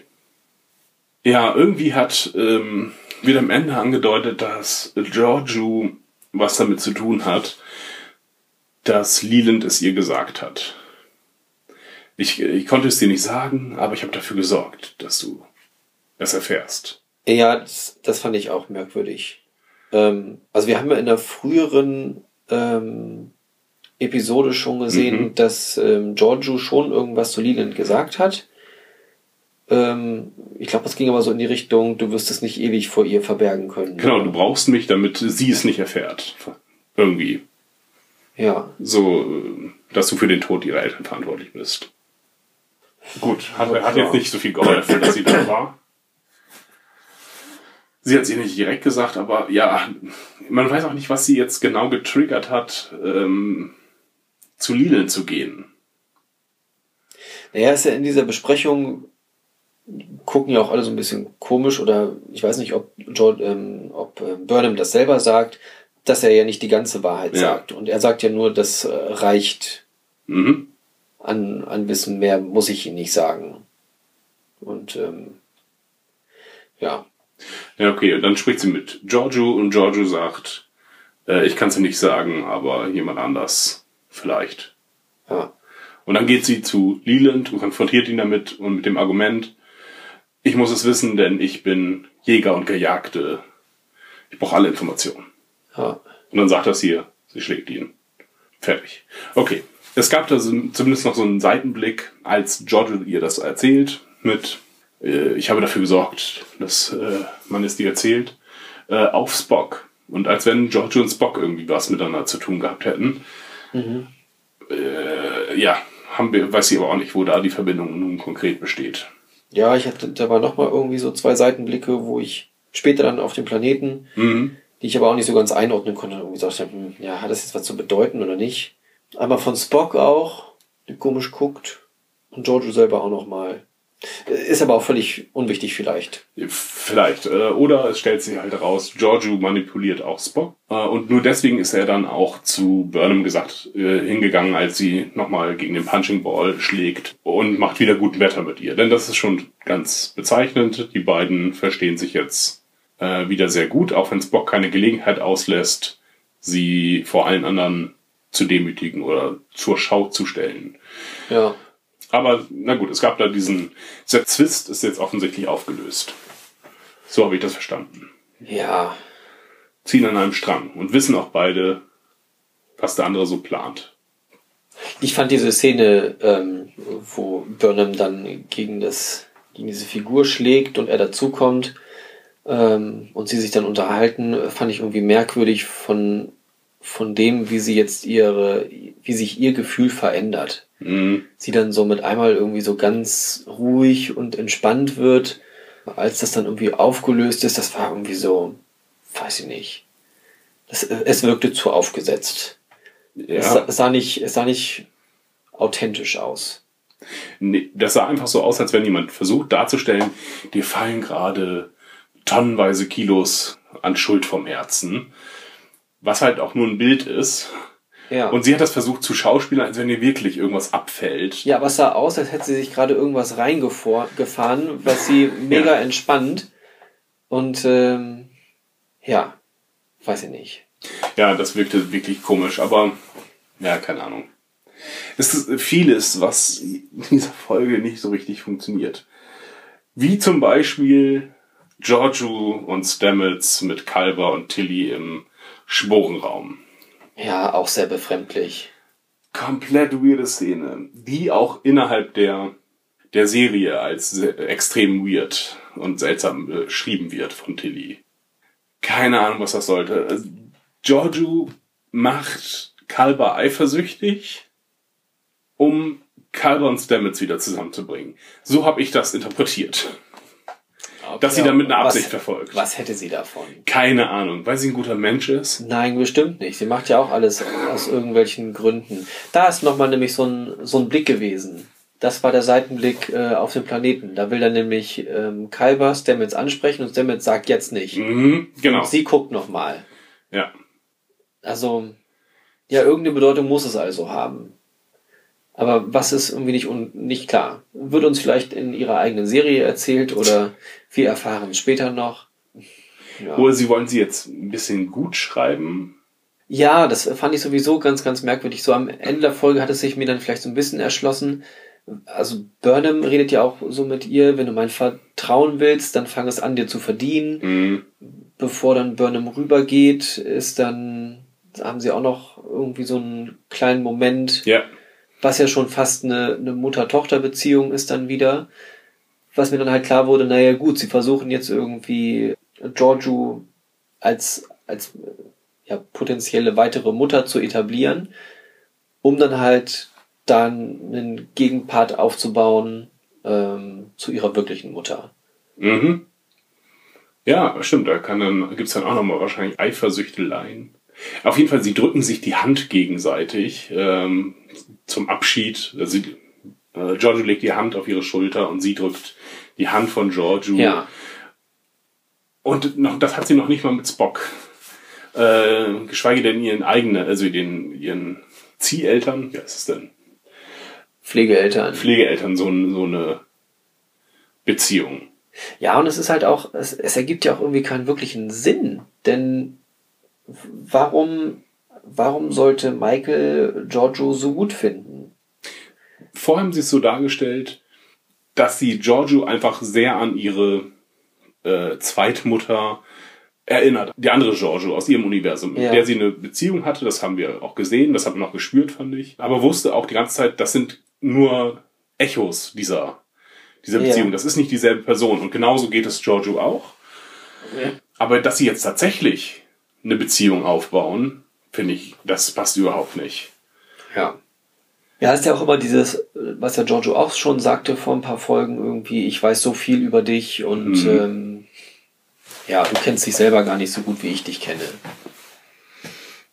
Ja, irgendwie hat ähm, wieder am Ende angedeutet, dass Giorgio was damit zu tun hat, dass Leland es ihr gesagt hat. Ich, ich konnte es dir nicht sagen, aber ich habe dafür gesorgt, dass du es erfährst. Ja, das, das fand ich auch merkwürdig. Ähm, also wir haben ja in der früheren ähm, Episode schon gesehen, Mhm. dass ähm, Giorgio schon irgendwas zu Leland gesagt hat. Ähm, ich glaube, es ging aber so in die Richtung, du wirst es nicht ewig vor ihr verbergen können. Genau, du brauchst mich, damit sie es nicht erfährt. Irgendwie. Ja, So, äh, dass du für den Tod ihrer Eltern verantwortlich bist. Gut, hat, hat jetzt nicht so viel geholfen, dass sie da war. Sie hat es ihr nicht direkt gesagt, aber ja, man weiß auch nicht, was sie jetzt genau getriggert hat, ähm, zu Leland zu gehen. Naja, ist ja in dieser Besprechung gucken ja auch alle so ein bisschen komisch oder ich weiß nicht, ob, George, ähm, ob ähm, Burnham das selber sagt, dass er ja nicht die ganze Wahrheit Ja. sagt. Und er sagt ja nur, das äh, reicht Mhm. an, an Wissen, mehr muss ich ihm nicht sagen. Und ähm, ja, Ja, okay, und dann spricht sie mit Giorgio und Giorgio sagt, äh, ich kann es dir nicht sagen, aber jemand anders vielleicht. ja, Und dann geht sie zu Leland und konfrontiert ihn damit und mit dem Argument, ich muss es wissen, denn ich bin Jäger und Gejagte. Ich brauche alle Informationen. ja. Und dann sagt das hier, sie schlägt ihn. Fertig. Okay. Es gab da so, zumindest noch so einen Seitenblick, als Giorgio ihr das erzählt, mit, äh, ich habe dafür gesorgt, dass äh, man es dir erzählt, äh, auf Spock. Und als wenn Giorgio und Spock irgendwie was miteinander zu tun gehabt hätten. Äh, ja, haben wir, weiß ich aber auch nicht, wo da die Verbindung nun konkret besteht. Ja, ich hatte, da war nochmal irgendwie so zwei Seitenblicke, wo ich später dann auf dem Planeten, Mhm. die ich aber auch nicht so ganz einordnen konnte, irgendwie gesagt habe, hm, ja, hat das jetzt was zu bedeuten oder nicht? Einmal von Spock auch, der komisch guckt, und Giorgio selber auch nochmal. Ist aber auch völlig unwichtig vielleicht. Vielleicht. Äh, oder es stellt sich halt heraus, Giorgio manipuliert auch Spock. Äh, und nur deswegen ist er dann auch zu Burnham gesagt äh, hingegangen, als sie nochmal gegen den Punching Ball schlägt und macht wieder guten Wetter mit ihr. Denn das ist schon ganz bezeichnend. Die beiden verstehen sich jetzt wieder sehr gut, auch wenn Spock keine Gelegenheit auslässt, sie vor allen anderen zu demütigen oder zur Schau zu stellen. Ja. Aber na gut, es gab da diesen, dieser Zwist ist jetzt offensichtlich aufgelöst. So habe ich das verstanden. Ja, Ziehen an einem Strang und wissen auch beide, was der andere so plant. Ich fand diese Szene, ähm, wo Burnham dann gegen das gegen diese Figur schlägt und er dazukommt ähm, und sie sich dann unterhalten, fand ich irgendwie merkwürdig von von dem, wie sie jetzt ihre, wie sich ihr Gefühl verändert. Mhm. Sie dann so mit einmal irgendwie so ganz ruhig und entspannt wird, als das dann irgendwie aufgelöst ist, das war irgendwie so, weiß ich nicht. Das, es wirkte zu aufgesetzt. Es, sah, Ja, es sah nicht, es sah nicht authentisch aus. nee, das sah einfach so aus, als wenn jemand versucht darzustellen, dir fallen gerade tonnenweise Kilos an Schuld vom Herzen. Was halt auch nur ein Bild ist. Ja. Und sie hat das versucht zu schauspielern, als wenn ihr wirklich irgendwas abfällt. ja, aber es sah aus, als hätte sie sich gerade irgendwas reingefahren, was sie [LAUGHS] mega Ja. entspannt. Und ähm, ja, weiß ich nicht. Ja, das wirkte wirklich komisch, aber ja, keine Ahnung. Es ist vieles, was in dieser Folge nicht so richtig funktioniert. Wie zum Beispiel Giorgio und Stamets mit Kalber und Tilly im Sporenraum. Ja, auch sehr befremdlich. Komplett weirde Szene, die auch innerhalb der, der Serie als extrem weird und seltsam beschrieben wird von Tilly. Keine Ahnung, was das sollte. Also, Giorgio macht Kalber eifersüchtig, um Kalber und Stamets wieder zusammenzubringen. So habe ich das interpretiert. Dass sie damit eine Absicht was, verfolgt. Was hätte sie davon? Keine Ahnung, weil sie ein guter Mensch ist. Nein, bestimmt nicht. Sie macht ja auch alles aus irgendwelchen Gründen. Da ist nochmal nämlich so ein, so ein Blick gewesen. Das war der Seitenblick äh, auf den Planeten. Da will dann nämlich ähm, Kalber Stamets ansprechen und Stamets sagt jetzt nicht. Mhm, genau. Und sie guckt nochmal. Ja. Also, ja, irgendeine Bedeutung muss es also haben. Aber was ist irgendwie nicht, un nicht klar. Wird uns vielleicht in ihrer eigenen Serie erzählt oder wir erfahren später noch. Ja. Oder sie wollen sie jetzt ein bisschen gut schreiben. Ja, das fand ich sowieso ganz, ganz merkwürdig. So am Ende der Folge hat es sich mir dann vielleicht so ein bisschen erschlossen. Also Burnham redet ja auch so mit ihr, wenn du mein Vertrauen willst, dann fang es an, dir zu verdienen. Mhm. Bevor dann Burnham rübergeht, ist dann, haben sie auch noch irgendwie so einen kleinen Moment, Ja. Was ja schon fast eine, eine Mutter-Tochter-Beziehung ist dann wieder. Was mir dann halt klar wurde, naja gut, sie versuchen jetzt irgendwie Giorgio als, als ja, potenzielle weitere Mutter zu etablieren, um dann halt dann einen Gegenpart aufzubauen ähm, zu ihrer wirklichen Mutter. Mhm. Ja, stimmt, da kann dann, gibt's dann auch nochmal wahrscheinlich Eifersüchteleien. Auf jeden Fall, sie drücken sich die Hand gegenseitig ähm, zum Abschied. Also, äh, Giorgio legt die Hand auf ihre Schulter und sie drückt die Hand von Giorgio. Ja, Und noch, das hat sie noch nicht mal mit Spock. Äh, geschweige denn ihren eigenen, also den, ihren Zieheltern, wie heißt es denn? Pflegeeltern. Pflegeeltern so, so eine Beziehung. Ja, und es ist halt auch, es, es ergibt ja auch irgendwie keinen wirklichen Sinn. Denn warum, warum sollte Michael Giorgio so gut finden? Vorher haben sie es so dargestellt, dass sie Giorgio einfach sehr an ihre äh, Zweitmutter erinnert. Die andere Giorgio aus ihrem Universum, mit Ja. der sie eine Beziehung hatte. Das haben wir auch gesehen, das hat man auch gespürt, fand ich. Aber wusste auch die ganze Zeit, das sind nur Echos dieser, dieser Ja. Beziehung. Das ist nicht dieselbe Person. Und genauso geht es Giorgio auch. Aber dass sie jetzt tatsächlich eine Beziehung aufbauen, finde ich, das passt überhaupt nicht. Ja. Ja, ist ja auch immer dieses, was ja Giorgio auch schon sagte vor ein paar Folgen irgendwie, ich weiß so viel über dich und Mhm. ähm, ja, du kennst dich selber gar nicht so gut, wie ich dich kenne.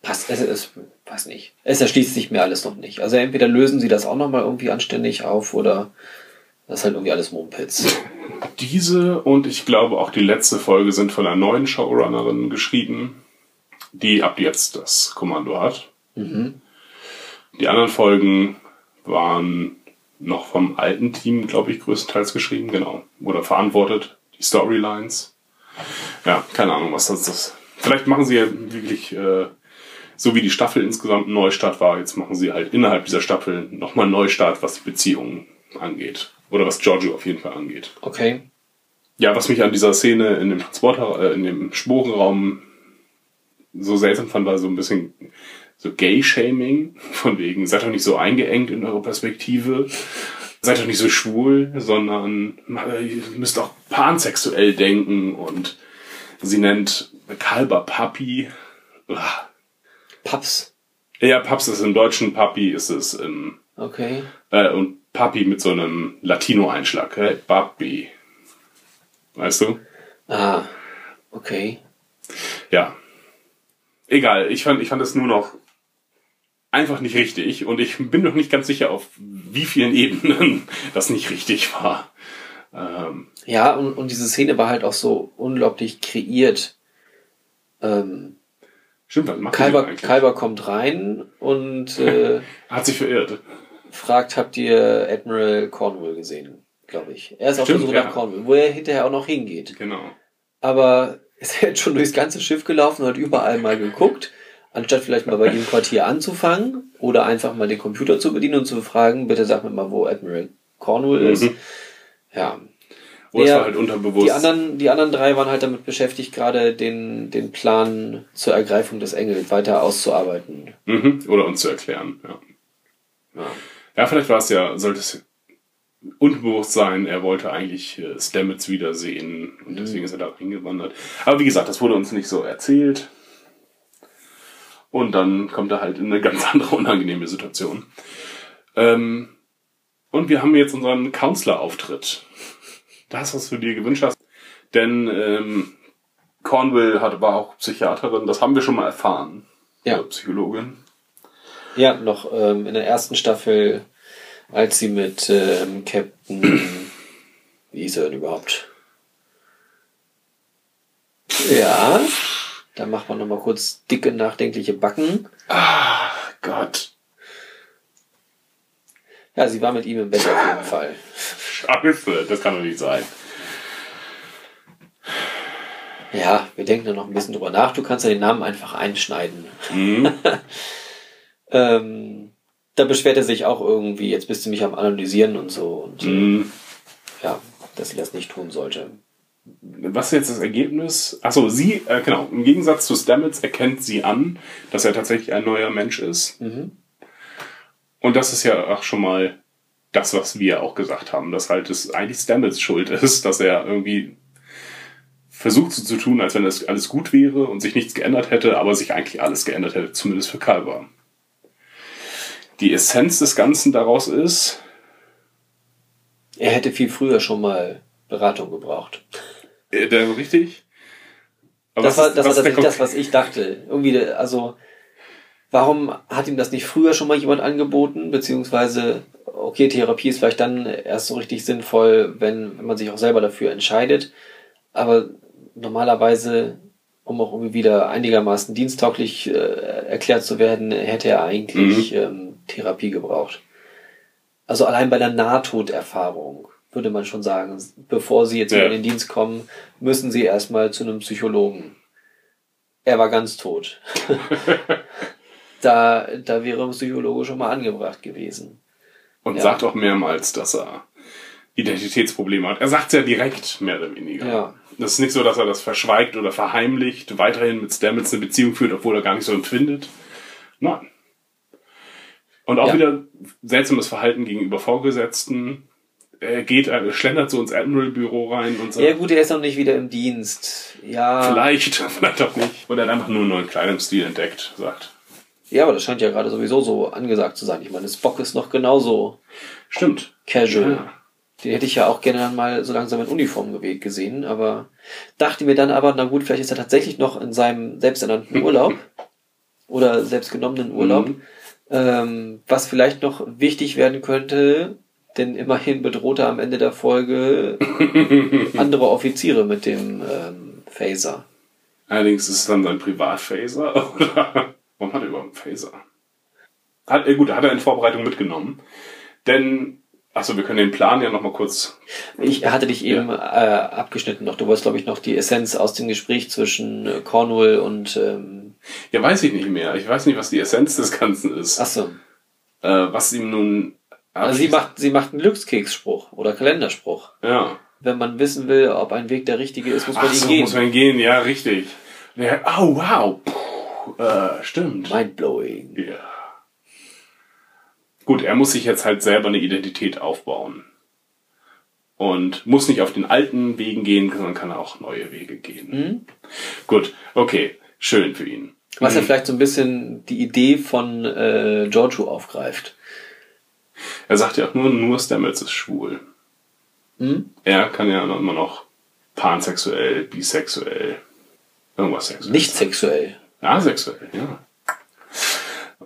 Passt, es ist, weiß nicht. Es erschließt sich mir alles noch nicht. Also entweder lösen sie das auch nochmal irgendwie anständig auf oder das ist halt irgendwie alles Mumpitz. Diese und ich glaube auch die letzte Folge sind von einer neuen Showrunnerin geschrieben, die ab jetzt das Kommando hat. Die anderen Folgen waren noch vom alten Team, glaube ich, größtenteils geschrieben, genau. Oder verantwortet, die Storylines. Ja, keine Ahnung, was das ist. Vielleicht machen sie ja wirklich, äh, so wie die Staffel insgesamt ein Neustart war, jetzt machen sie halt innerhalb dieser Staffel nochmal einen Neustart, was die Beziehungen angeht. Oder was Giorgio auf jeden Fall angeht. Okay. Ja, was mich an dieser Szene in dem Transporter, äh, in dem Sporenraum so seltsam fand, war so ein bisschen so Gay-Shaming, von wegen, seid doch nicht so eingeengt in eure Perspektive, seid doch nicht so schwul, sondern ihr müsst auch pansexuell denken und sie nennt Kalber Papi. Uah. Paps. Ja, Paps ist im Deutschen, Papi ist es im, Okay. äh, und Papi mit so einem Latino-Einschlag, hey, Papi. Weißt du? Ah, okay. Ja. Egal, ich fand, ich fand es nur noch einfach nicht richtig und ich bin noch nicht ganz sicher, auf wie vielen Ebenen [LAUGHS] das nicht richtig war. Ähm, Ja, und, und diese Szene war halt auch so unglaublich kreiert. Ähm, stimmt, was macht Kalber? Kalber kommt rein und [LAUGHS] äh, Hat sich verirrt. fragt, habt ihr Admiral Cornwall gesehen? Glaube ich. Er ist auf der Stimmt, Suche nach Cornwall, wo er hinterher auch noch hingeht. Genau. Aber ist er jetzt schon durchs ganze Schiff gelaufen und hat überall mal geguckt, anstatt vielleicht mal bei im Quartier anzufangen oder einfach mal den Computer zu bedienen und zu fragen, bitte sag mir mal, wo Admiral Cornwall ist. Mhm. Ja. Es Ja, war halt unterbewusst. Die anderen, die anderen drei waren halt damit beschäftigt, gerade den, den Plan zur Ergreifung des Engels weiter auszuarbeiten. Mhm. Oder uns zu erklären, ja. Ja. Ja, vielleicht war es ja, sollte es unbewusst sein, er wollte eigentlich äh, Stamets wiedersehen und deswegen ist er da reingewandert. Aber wie gesagt, das wurde uns nicht so erzählt. Und dann kommt er halt in eine ganz [LAUGHS] andere unangenehme Situation. Ähm, und wir haben jetzt unseren Counselor-Auftritt. Das, was du dir gewünscht hast. Denn ähm, Cornwall hat, war auch Psychiaterin, das haben wir schon mal erfahren. Ja. Psychologin. Ja, noch ähm, in der ersten Staffel, als sie mit ähm, Captain, wie hieß er denn überhaupt? Ja, da macht man nochmal kurz dicke, nachdenkliche Backen. Gott. Ja, sie war mit ihm im Bett auf jeden Fall. [LAUGHS] Scheiße, das kann doch nicht sein. Ja, wir denken da noch ein bisschen drüber nach. Du kannst ja den Namen einfach einschneiden. Mhm. [LAUGHS] Ähm, da beschwert er sich auch irgendwie, jetzt bist du mich am Analysieren und so. Und Mhm. ja, dass sie das nicht tun sollte. Was ist jetzt das Ergebnis? Achso, sie, äh, genau, im Gegensatz zu Stamets erkennt sie an, dass er tatsächlich ein neuer Mensch ist. Mhm. Und das ist ja auch schon mal das, was wir auch gesagt haben, dass halt es eigentlich Stamets Schuld ist, dass er irgendwie versucht so zu tun, als wenn das alles gut wäre und sich nichts geändert hätte, aber sich eigentlich alles geändert hätte, zumindest für Kalber. Die Essenz des Ganzen daraus ist, Er hätte viel früher schon mal Beratung gebraucht. äh, der richtig? Aber das war, das, war was ist der tatsächlich das, was ich dachte. Irgendwie, also, warum hat ihm das nicht früher schon mal jemand angeboten? Beziehungsweise, okay, Therapie ist vielleicht dann erst so richtig sinnvoll, wenn, wenn man sich auch selber dafür entscheidet. Aber normalerweise, um auch irgendwie wieder einigermaßen dienstauglich äh, erklärt zu werden, hätte er eigentlich ähm, Therapie gebraucht. Also allein bei der Nahtoderfahrung würde man schon sagen, bevor sie jetzt Ja. in den Dienst kommen, müssen sie erstmal zu einem Psychologen. Er war ganz tot. [LAUGHS] da, da wäre ein Psychologe schon mal angebracht gewesen. Und Ja. sagt auch mehrmals, dass er Identitätsprobleme hat. Er sagt es ja direkt, mehr oder weniger. Ja. Das ist nicht so, dass er das verschweigt oder verheimlicht, weiterhin mit Stamets eine Beziehung führt, obwohl er gar nicht so empfindet. Nein. Und auch Ja. wieder seltsames Verhalten gegenüber Vorgesetzten. Er geht, er schlendert so ins Admiral-Büro rein und sagt, Ja gut, er ist noch nicht wieder im Dienst. Ja. vielleicht, [LAUGHS] vielleicht auch nicht. Oder er hat einfach nur einen neuen Kleidungsstil entdeckt, sagt. Ja, aber das scheint ja gerade sowieso so angesagt zu sein. Ich meine, Spock ist noch genauso Stimmt. casual. Ja. Den hätte ich ja auch gerne dann mal so langsam in Uniform gesehen, aber dachte mir dann aber, na gut, vielleicht ist er tatsächlich noch in seinem selbsternannten [LAUGHS] Urlaub oder selbstgenommenen Urlaub, Mhm. Ähm, was vielleicht noch wichtig werden könnte, denn immerhin bedroht er am Ende der Folge [LAUGHS] andere Offiziere mit dem ähm, Phaser. Allerdings ist es dann sein Privatphaser, [LAUGHS] oder? Warum hat er überhaupt einen Phaser? Hat, äh, gut, hat er in Vorbereitung mitgenommen. Denn, achso, wir können den Plan ja nochmal kurz. Ich hatte dich eben äh, abgeschnitten noch. Du wolltest, glaube ich, noch die Essenz aus dem Gespräch zwischen äh, Cornwall und ähm, Ja, weiß ich nicht mehr. Ich weiß nicht, was die Essenz des Ganzen ist. Achso. Äh, was ihm nun. Also sie macht, sie macht einen Glückskeksspruch oder Kalenderspruch. Ja. wenn man wissen will, ob ein Weg der richtige ist, muss man Ach ihn so, gehen. muss man gehen, ja, richtig. Der, oh, wow. Puh, äh, stimmt. Mindblowing. Ja. Gut, er muss sich jetzt halt selber eine Identität aufbauen. Und muss nicht auf den alten Wegen gehen, sondern kann auch neue Wege gehen. Gut, okay, schön für ihn. Was ja vielleicht so ein bisschen die Idee von äh, Giorgio aufgreift. Er sagt ja auch nur, nur Stamets ist schwul. Hm? Er kann ja immer noch pansexuell, bisexuell, irgendwas sexuell. Nicht sexuell. Ja, sexuell, ja.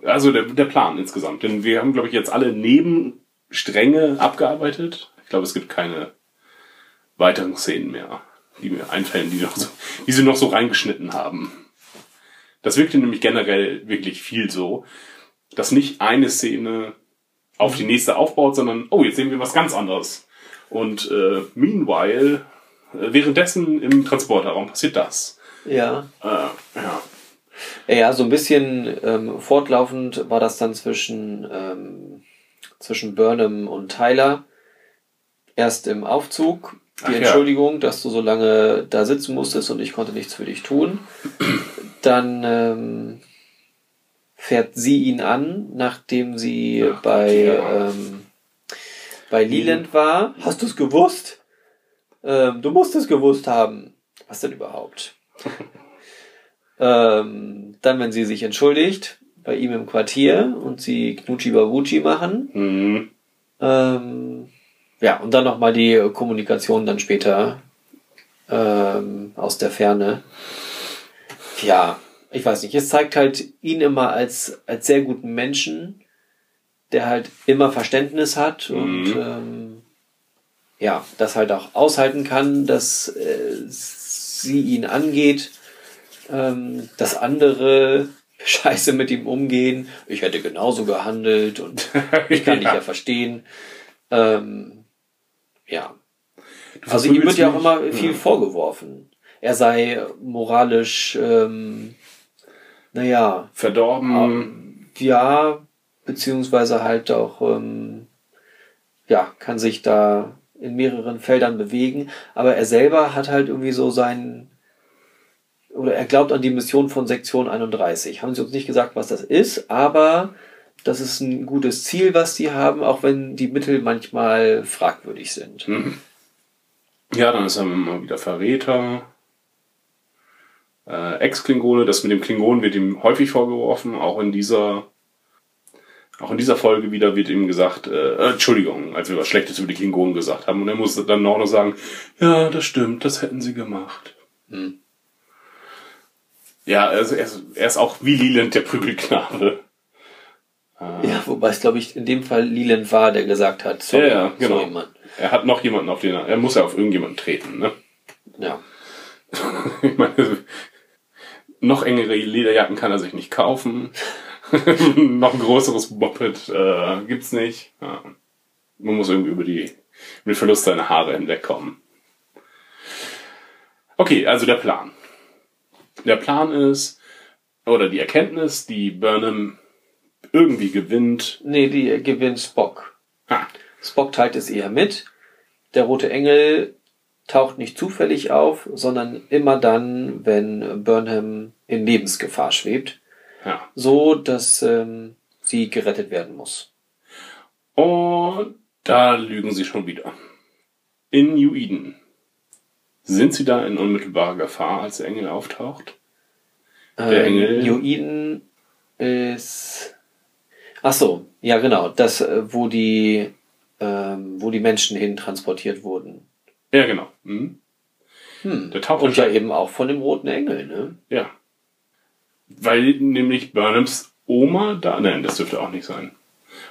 Also der, der Plan insgesamt. Denn wir haben, glaube ich, jetzt alle Nebenstränge abgearbeitet. Ich glaube, es gibt keine weiteren Szenen mehr, die mir einfallen, die, noch so, die sie noch so reingeschnitten haben. Das wirkte nämlich generell wirklich viel so, dass nicht eine Szene auf die nächste aufbaut, sondern, oh, jetzt sehen wir was ganz anderes. Und äh, meanwhile, äh, währenddessen im Transporterraum passiert das. Ja. Äh, ja. Ja, so ein bisschen ähm, fortlaufend war das dann zwischen, ähm, zwischen Burnham und Tyler. Erst im Aufzug die Ach ja. Entschuldigung, dass du so lange da sitzen musstest und ich konnte nichts für dich tun. Dann ähm, fährt sie ihn an, nachdem sie Ach, bei, ähm, bei Leland war. Hast du es gewusst? Ähm, du musst es gewusst haben. Was denn überhaupt? [LAUGHS] ähm, dann, wenn sie sich entschuldigt, bei ihm im Quartier und sie Knutschi Babuchi machen. Mhm. Ähm, ja, und dann nochmal die Kommunikation dann später ähm, aus der Ferne. Ja, ich weiß nicht. Es zeigt halt ihn immer als, als sehr guten Menschen, der halt immer Verständnis hat und Mhm. ähm, ja, das halt auch aushalten kann, dass äh, sie ihn angeht, ähm, dass andere [LAUGHS] scheiße mit ihm umgehen. Ich hätte genauso gehandelt und [LAUGHS] ich kann dich ja verstehen. Ähm, ja. Also ihm wird ja auch immer viel vorgeworfen. Er sei moralisch, ähm, naja, verdorben. ja, beziehungsweise halt auch, ähm, ja, kann sich da in mehreren Feldern bewegen, aber er selber hat halt irgendwie so sein, oder er glaubt an die Mission von Sektion 31. Haben sie uns nicht gesagt, was das ist, aber das ist ein gutes Ziel, was die haben, auch wenn die Mittel manchmal fragwürdig sind. Ja, dann ist er immer wieder Verräter. Äh, Ex-Klingone, das mit dem Klingonen wird ihm häufig vorgeworfen, auch in dieser auch in dieser Folge wieder wird ihm gesagt, äh, äh, Entschuldigung, als wir was Schlechtes über die Klingonen gesagt haben. Und er muss dann auch noch sagen, ja, das stimmt, das hätten sie gemacht. Hm. Ja, also er, ist, er ist auch wie Leland der Prügelknabe. Ja, wobei es, glaube ich, in dem Fall Leland war, der gesagt hat, sorry, Ja, ja, genau. sorry. Er hat noch jemanden auf den er, er muss ja auf irgendjemanden treten, ne? Ja. [LAUGHS] Ich meine, noch engere Lederjacken kann er sich nicht kaufen. [LAUGHS] noch ein größeres Moped äh, gibt's nicht. Ja. Man muss irgendwie über, die, den Verlust seiner Haare hinwegkommen. Okay, also der Plan. Der Plan ist, oder die Erkenntnis, die Burnham irgendwie gewinnt. Nee, die gewinnt Spock. Ha, Spock teilt es eher mit. Der rote Engel taucht nicht zufällig auf, sondern immer dann, wenn Burnham in Lebensgefahr schwebt, ja. so dass ähm, sie gerettet werden muss. Und da lügen sie schon wieder. In New Eden. Sind sie da in unmittelbarer Gefahr, als der Engel auftaucht? Der Ähm, Engel. New Eden ist. Ach so, ja genau, das, äh, wo die, ähm, wo die Menschen hin transportiert wurden. Ja, genau. Mhm. Hm. Der taucht Und ja eben auch von dem roten Engel, ne? Ja. Weil nämlich Burnhams Oma da. Nein, das dürfte auch nicht sein.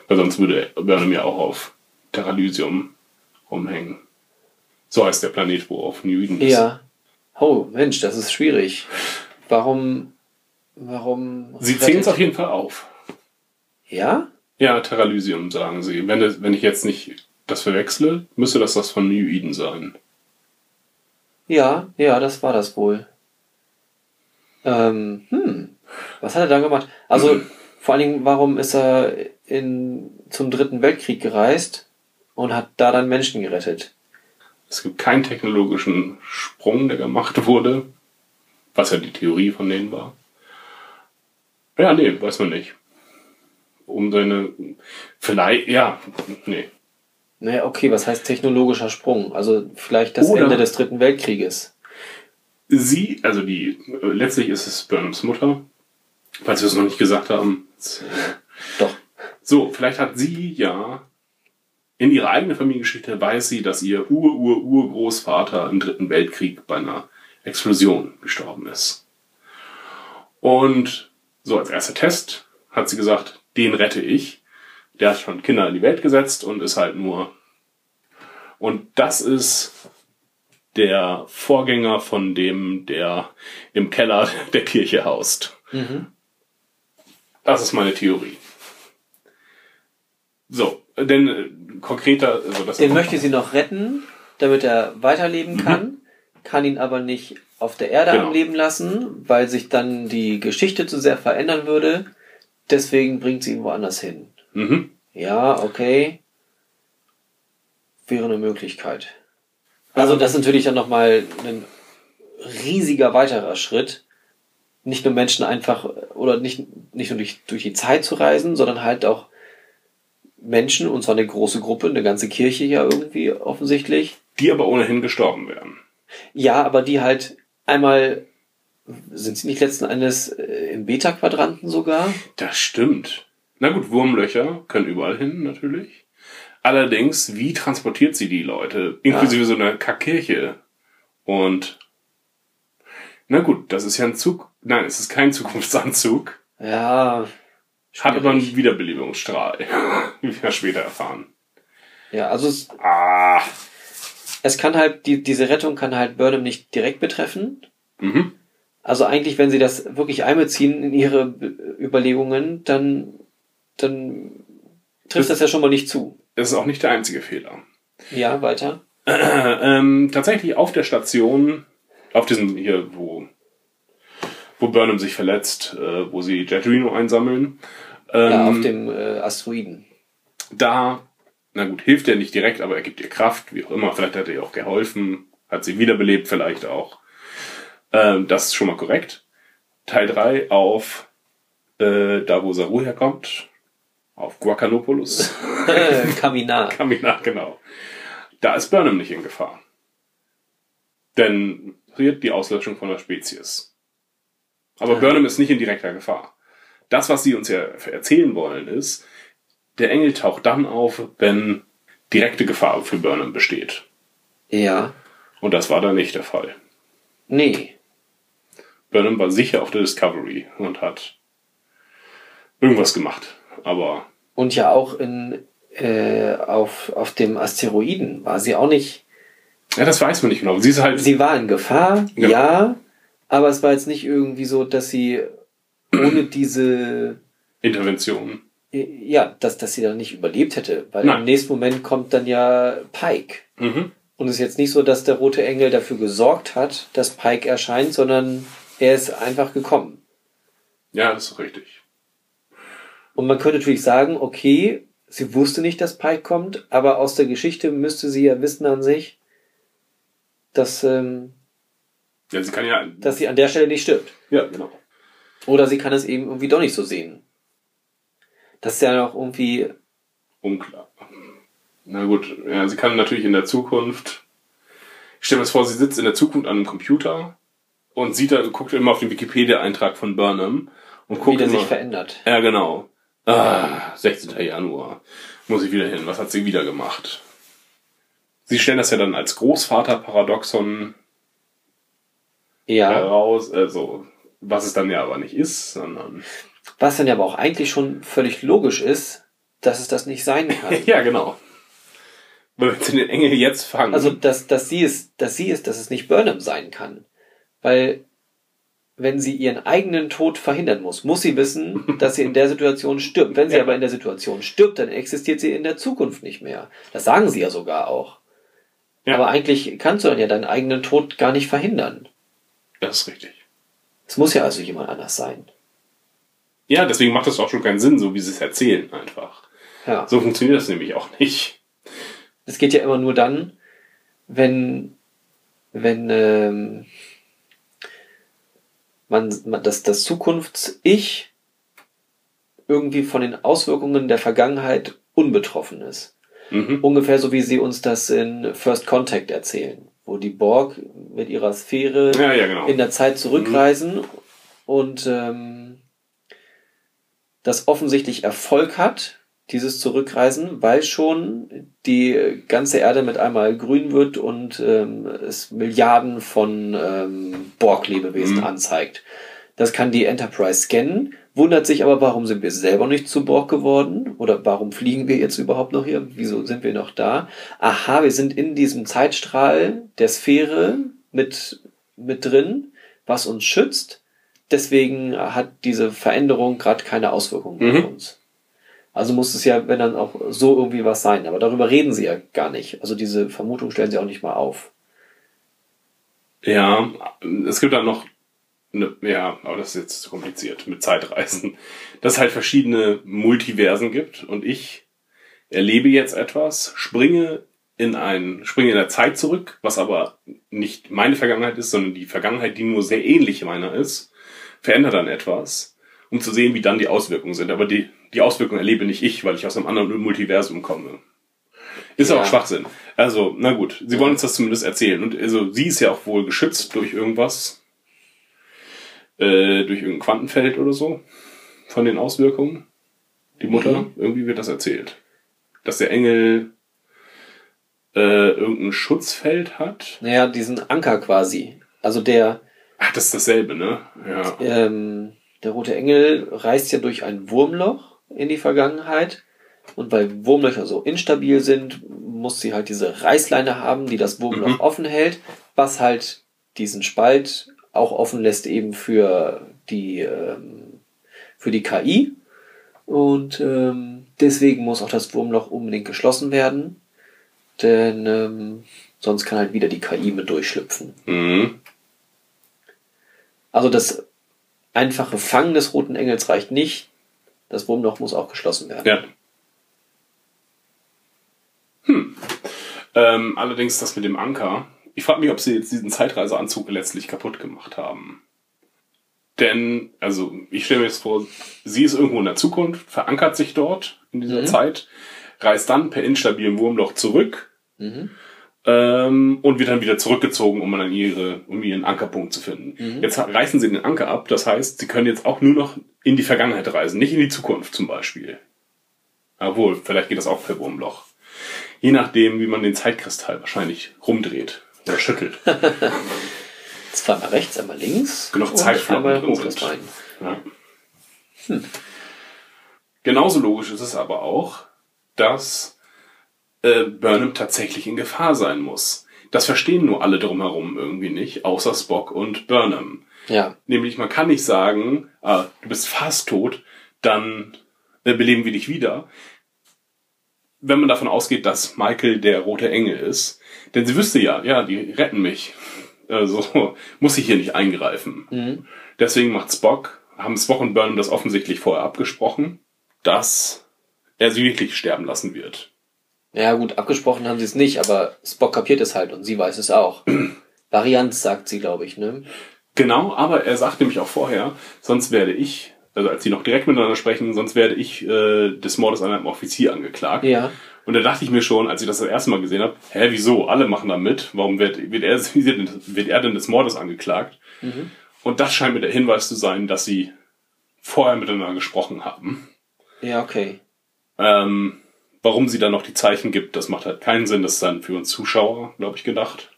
Weil sonst würde Burnham ja auch auf Terralysium rumhängen. So heißt der Planet, wo auf New Eden ist. Ja. Oh, Mensch, das ist schwierig. Warum, warum? Sie zählen es auf jeden Fall auf. Ja? Ja, Terralysium, sagen sie. Wenn, wenn ich jetzt nicht das verwechsle, müsste das das von New Eden sein. Ja, ja, das war das wohl. Ähm, hm. Was hat er dann gemacht? Also, vor allen Dingen, warum ist er in, zum dritten Weltkrieg gereist und hat da dann Menschen gerettet? Es gibt keinen technologischen Sprung, der gemacht wurde. Was ja die Theorie von denen war. Ja, nee, weiß man nicht. Um seine, vielleicht, ja, nee. Naja, okay, was heißt technologischer Sprung? Also vielleicht das Oder- Ende des Dritten Weltkrieges. Sie, also die, äh, letztlich ist es Burnhams Mutter. Falls wir es noch nicht gesagt haben. [LAUGHS] Doch. So, vielleicht hat sie ja in ihrer eigenen Familiengeschichte weiß sie, dass ihr Ur-Ur-Urgroßvater im Dritten Weltkrieg bei einer Explosion gestorben ist. Und so als erster Test hat sie gesagt, den rette ich. Der hat schon Kinder in die Welt gesetzt und ist halt nur. Und das ist der Vorgänger von dem, der im Keller [LAUGHS] der Kirche haust. Das ist meine Theorie. So, denn äh, konkreter, also das Den möchte sie noch retten, damit er weiterleben kann, kann ihn aber nicht auf der Erde Genau. am Leben lassen, weil sich dann die Geschichte zu sehr verändern würde. Deswegen bringt sie ihn woanders hin. Mhm. Ja, okay. Wäre eine Möglichkeit. Also das ist natürlich dann nochmal ein riesiger weiterer Schritt. Nicht nur Menschen einfach, oder nicht, nicht nur durch, durch die Zeit zu reisen, sondern halt auch Menschen, und zwar eine große Gruppe, eine ganze Kirche ja irgendwie offensichtlich. Die aber ohnehin gestorben wären. Ja, aber die halt einmal, sind sie nicht letzten Endes äh, im Beta-Quadranten sogar? Das stimmt. Na gut, Wurmlöcher können überall hin, natürlich. Allerdings, wie transportiert sie die Leute? Inklusive so einer Kackkirche. Und, na gut, das ist ja ein Zug. Nein, es ist kein Zukunftsanzug. Ja. Hat aber einen schwierig. Wiederbelebungsstrahl. [LAUGHS] Wie wir später erfahren. Ja, also es, Ah. es kann halt, die, diese Rettung kann halt Burnham nicht direkt betreffen. Mhm. Also eigentlich, wenn sie das wirklich einbeziehen in ihre Be- Überlegungen, dann, dann trifft das ja schon mal nicht zu. Das ist auch nicht der einzige Fehler. Ja, weiter. [CLEARS THROAT] ähm, tatsächlich auf der Station, auf diesem hier, wo, wo Burnham sich verletzt, äh, wo sie Jetrino einsammeln, ähm, Ja, auf dem äh, Asteroiden. da, na gut, hilft er nicht direkt, aber er gibt ihr Kraft, wie auch immer, vielleicht hat er ihr auch geholfen, hat sie wiederbelebt vielleicht auch. Ähm, das ist schon mal korrekt. Teil 3 auf äh, da, wo Saru herkommt, auf Guacalopolis. [LAUGHS] Kaminar. [LAUGHS] Kaminar, genau. Da ist Burnham nicht in Gefahr. Denn passiert die Auslöschung von der Spezies. Aber Burnham ist nicht in direkter Gefahr. Das, was sie uns ja erzählen wollen, ist, der Engel taucht dann auf, wenn direkte Gefahr für Burnham besteht. Ja. Und das war da nicht der Fall. Nee. Burnham war sicher auf der Discovery und hat irgendwas gemacht. Aber Und ja auch in, äh, auf, auf dem Asteroiden war sie auch nicht. ja, das weiß man nicht genau. Sie ist halt Sie war in Gefahr, Genau. ja, aber es war jetzt nicht irgendwie so, dass sie ohne diese, Intervention. ja, dass, dass sie dann nicht überlebt hätte, weil Nein. im nächsten Moment kommt dann ja Pike. Mhm. Und es ist jetzt nicht so, dass der rote Engel dafür gesorgt hat, dass Pike erscheint, sondern er ist einfach gekommen. Ja, das ist richtig. Und man könnte natürlich sagen, okay, sie wusste nicht, dass Pike kommt, aber aus der Geschichte müsste sie ja wissen an sich, dass, ähm, Ja, sie kann ja. dass sie an der Stelle nicht stirbt. ja, genau. Oder sie kann es eben irgendwie doch nicht so sehen. Das ist ja noch irgendwie, Unklar. Na gut, ja, sie kann natürlich in der Zukunft. Ich stelle mir das vor, sie sitzt in der Zukunft an einem Computer und sieht da, guckt immer auf den Wikipedia-Eintrag von Burnham und wie guckt der immer. sich verändert. Ja, genau. Ah, 16. Januar. Muss ich wieder hin. Was hat sie wieder gemacht? Sie stellen das ja dann als Großvater-Paradoxon Ja. heraus, also, was es dann ja aber nicht ist, sondern. Was dann ja aber auch eigentlich schon völlig logisch ist, dass es das nicht sein kann. [LAUGHS] Ja, genau. Weil wenn sie den Engel jetzt fangen. Also, dass, dass sie es, dass sie es, dass es nicht Burnham sein kann. Weil, wenn sie ihren eigenen Tod verhindern muss, muss sie wissen, [LAUGHS] dass sie in der Situation stirbt. Wenn sie Ja. aber in der Situation stirbt, dann existiert sie in der Zukunft nicht mehr. Das sagen sie ja sogar auch. Ja. Aber eigentlich kannst du dann ja deinen eigenen Tod gar nicht verhindern. das ist richtig. Es muss ja also jemand anders sein. Ja, deswegen macht das auch schon keinen Sinn, so wie sie es erzählen einfach. Ja. So funktioniert das nämlich auch nicht. Es geht ja immer nur dann, wenn, wenn ähm, man, man das, das Zukunfts-Ich irgendwie von den Auswirkungen der Vergangenheit unbetroffen ist. Mhm. Ungefähr so wie sie uns das in First Contact erzählen, wo die Borg mit ihrer Sphäre Ja, ja, genau. in der Zeit zurückreisen und ähm, das offensichtlich Erfolg hat, dieses Zurückreisen, weil schon die ganze Erde mit einmal grün wird und ähm, es Milliarden von ähm, Borg-Lebewesen Mhm. anzeigt. Das kann die Enterprise scannen, wundert sich aber, warum sind wir selber nicht zu Borg geworden? Oder warum fliegen wir jetzt überhaupt noch hier? Wieso sind wir noch da? Aha, wir sind in diesem Zeitstrahl der Sphäre mit, mit drin, was uns schützt. Deswegen hat diese Veränderung gerade keine Auswirkungen Mhm. auf uns. Also muss es ja, wenn dann auch so irgendwie was sein. Aber darüber reden sie ja gar nicht. Also diese Vermutung stellen sie auch nicht mal auf. Ja, es gibt dann noch, eine, ja, aber das ist jetzt zu kompliziert mit Zeitreisen, dass es halt verschiedene Multiversen gibt und ich erlebe jetzt etwas, springe in ein, springe in der Zeit zurück, was aber nicht meine Vergangenheit ist, sondern die Vergangenheit, die nur sehr ähnlich meiner ist, verändert dann etwas, um zu sehen, wie dann die Auswirkungen sind. Aber die, die Auswirkungen erlebe nicht ich, weil ich aus einem anderen Multiversum komme. Ist Ja. auch Schwachsinn. Also, na gut, sie wollen uns das zumindest erzählen. Und also, sie ist ja auch wohl geschützt durch irgendwas. Äh, durch irgendein Quantenfeld oder so. Von den Auswirkungen. Die Mutter, irgendwie wird das erzählt. Dass der Engel äh, irgendein Schutzfeld hat. Naja, diesen Anker quasi. Also der, Ach, das ist dasselbe, ne? Ja. ähm, der rote Engel reist ja durch ein Wurmloch in die Vergangenheit. Und weil Wurmlöcher so instabil sind, muss sie halt diese Reißleine haben, die das Wurmloch Mhm. offen hält, was halt diesen Spalt auch offen lässt eben für die, ähm, für die KI. Und ähm, deswegen muss auch das Wurmloch unbedingt geschlossen werden. Denn ähm, sonst kann halt wieder die KI mit durchschlüpfen. Mhm. Also das einfache Fangen des roten Engels reicht nicht. Das Wurmloch muss auch geschlossen werden. Ja. Hm. Ähm, allerdings das mit dem Anker. Ich frage mich, ob sie jetzt diesen Zeitreiseanzug letztlich kaputt gemacht haben. Denn, also, ich stelle mir jetzt vor, sie ist irgendwo in der Zukunft, verankert sich dort in dieser Mhm. Zeit, reist dann per instabilem Wurmloch zurück Mhm. Ähm, und wird dann wieder zurückgezogen, um dann ihre, um ihren Ankerpunkt zu finden. Mhm. Jetzt reißen sie den Anker ab, das heißt, sie können jetzt auch nur noch in die Vergangenheit reisen, nicht in die Zukunft zum Beispiel. Obwohl, vielleicht geht das auch per Wurmloch. Je nachdem, wie man den Zeitkristall wahrscheinlich rumdreht oder schüttelt. [LAUGHS] Zweimal rechts, einmal links. Genug einmal drin sind. Ja. Genauso logisch ist es aber auch, dass äh, Burnham tatsächlich in Gefahr sein muss. Das verstehen nur alle drumherum irgendwie nicht, außer Spock und Burnham. Ja. Nämlich, man kann nicht sagen, ah, du bist fast tot, dann äh, beleben wir dich wieder. Wenn man davon ausgeht, dass Michael der rote Engel ist. Denn sie wüsste ja, ja, die retten mich. Also [LAUGHS] muss ich hier nicht eingreifen. Mhm. Deswegen macht Spock, haben Spock und Burnham das offensichtlich vorher abgesprochen, dass er sie wirklich sterben lassen wird. Ja gut, abgesprochen haben sie es nicht, aber Spock kapiert es halt und sie weiß es auch. [CLEARS THROAT] Varianz sagt sie, glaube ich, ne? Genau, aber er sagt nämlich auch vorher, sonst werde ich, also als sie noch direkt miteinander sprechen, sonst werde ich äh, des Mordes an einem Offizier angeklagt. Ja. Und da dachte ich mir schon, als ich das das erste Mal gesehen habe, hä, wieso? Alle machen da mit. Warum wird, wird, er, [LAUGHS] wird er denn des Mordes angeklagt? Mhm. Und das scheint mir der Hinweis zu sein, dass sie vorher miteinander gesprochen haben. Ja, okay. Ähm, warum sie dann noch die Zeichen gibt, das macht halt keinen Sinn. Das ist dann für uns Zuschauer, glaube ich, gedacht.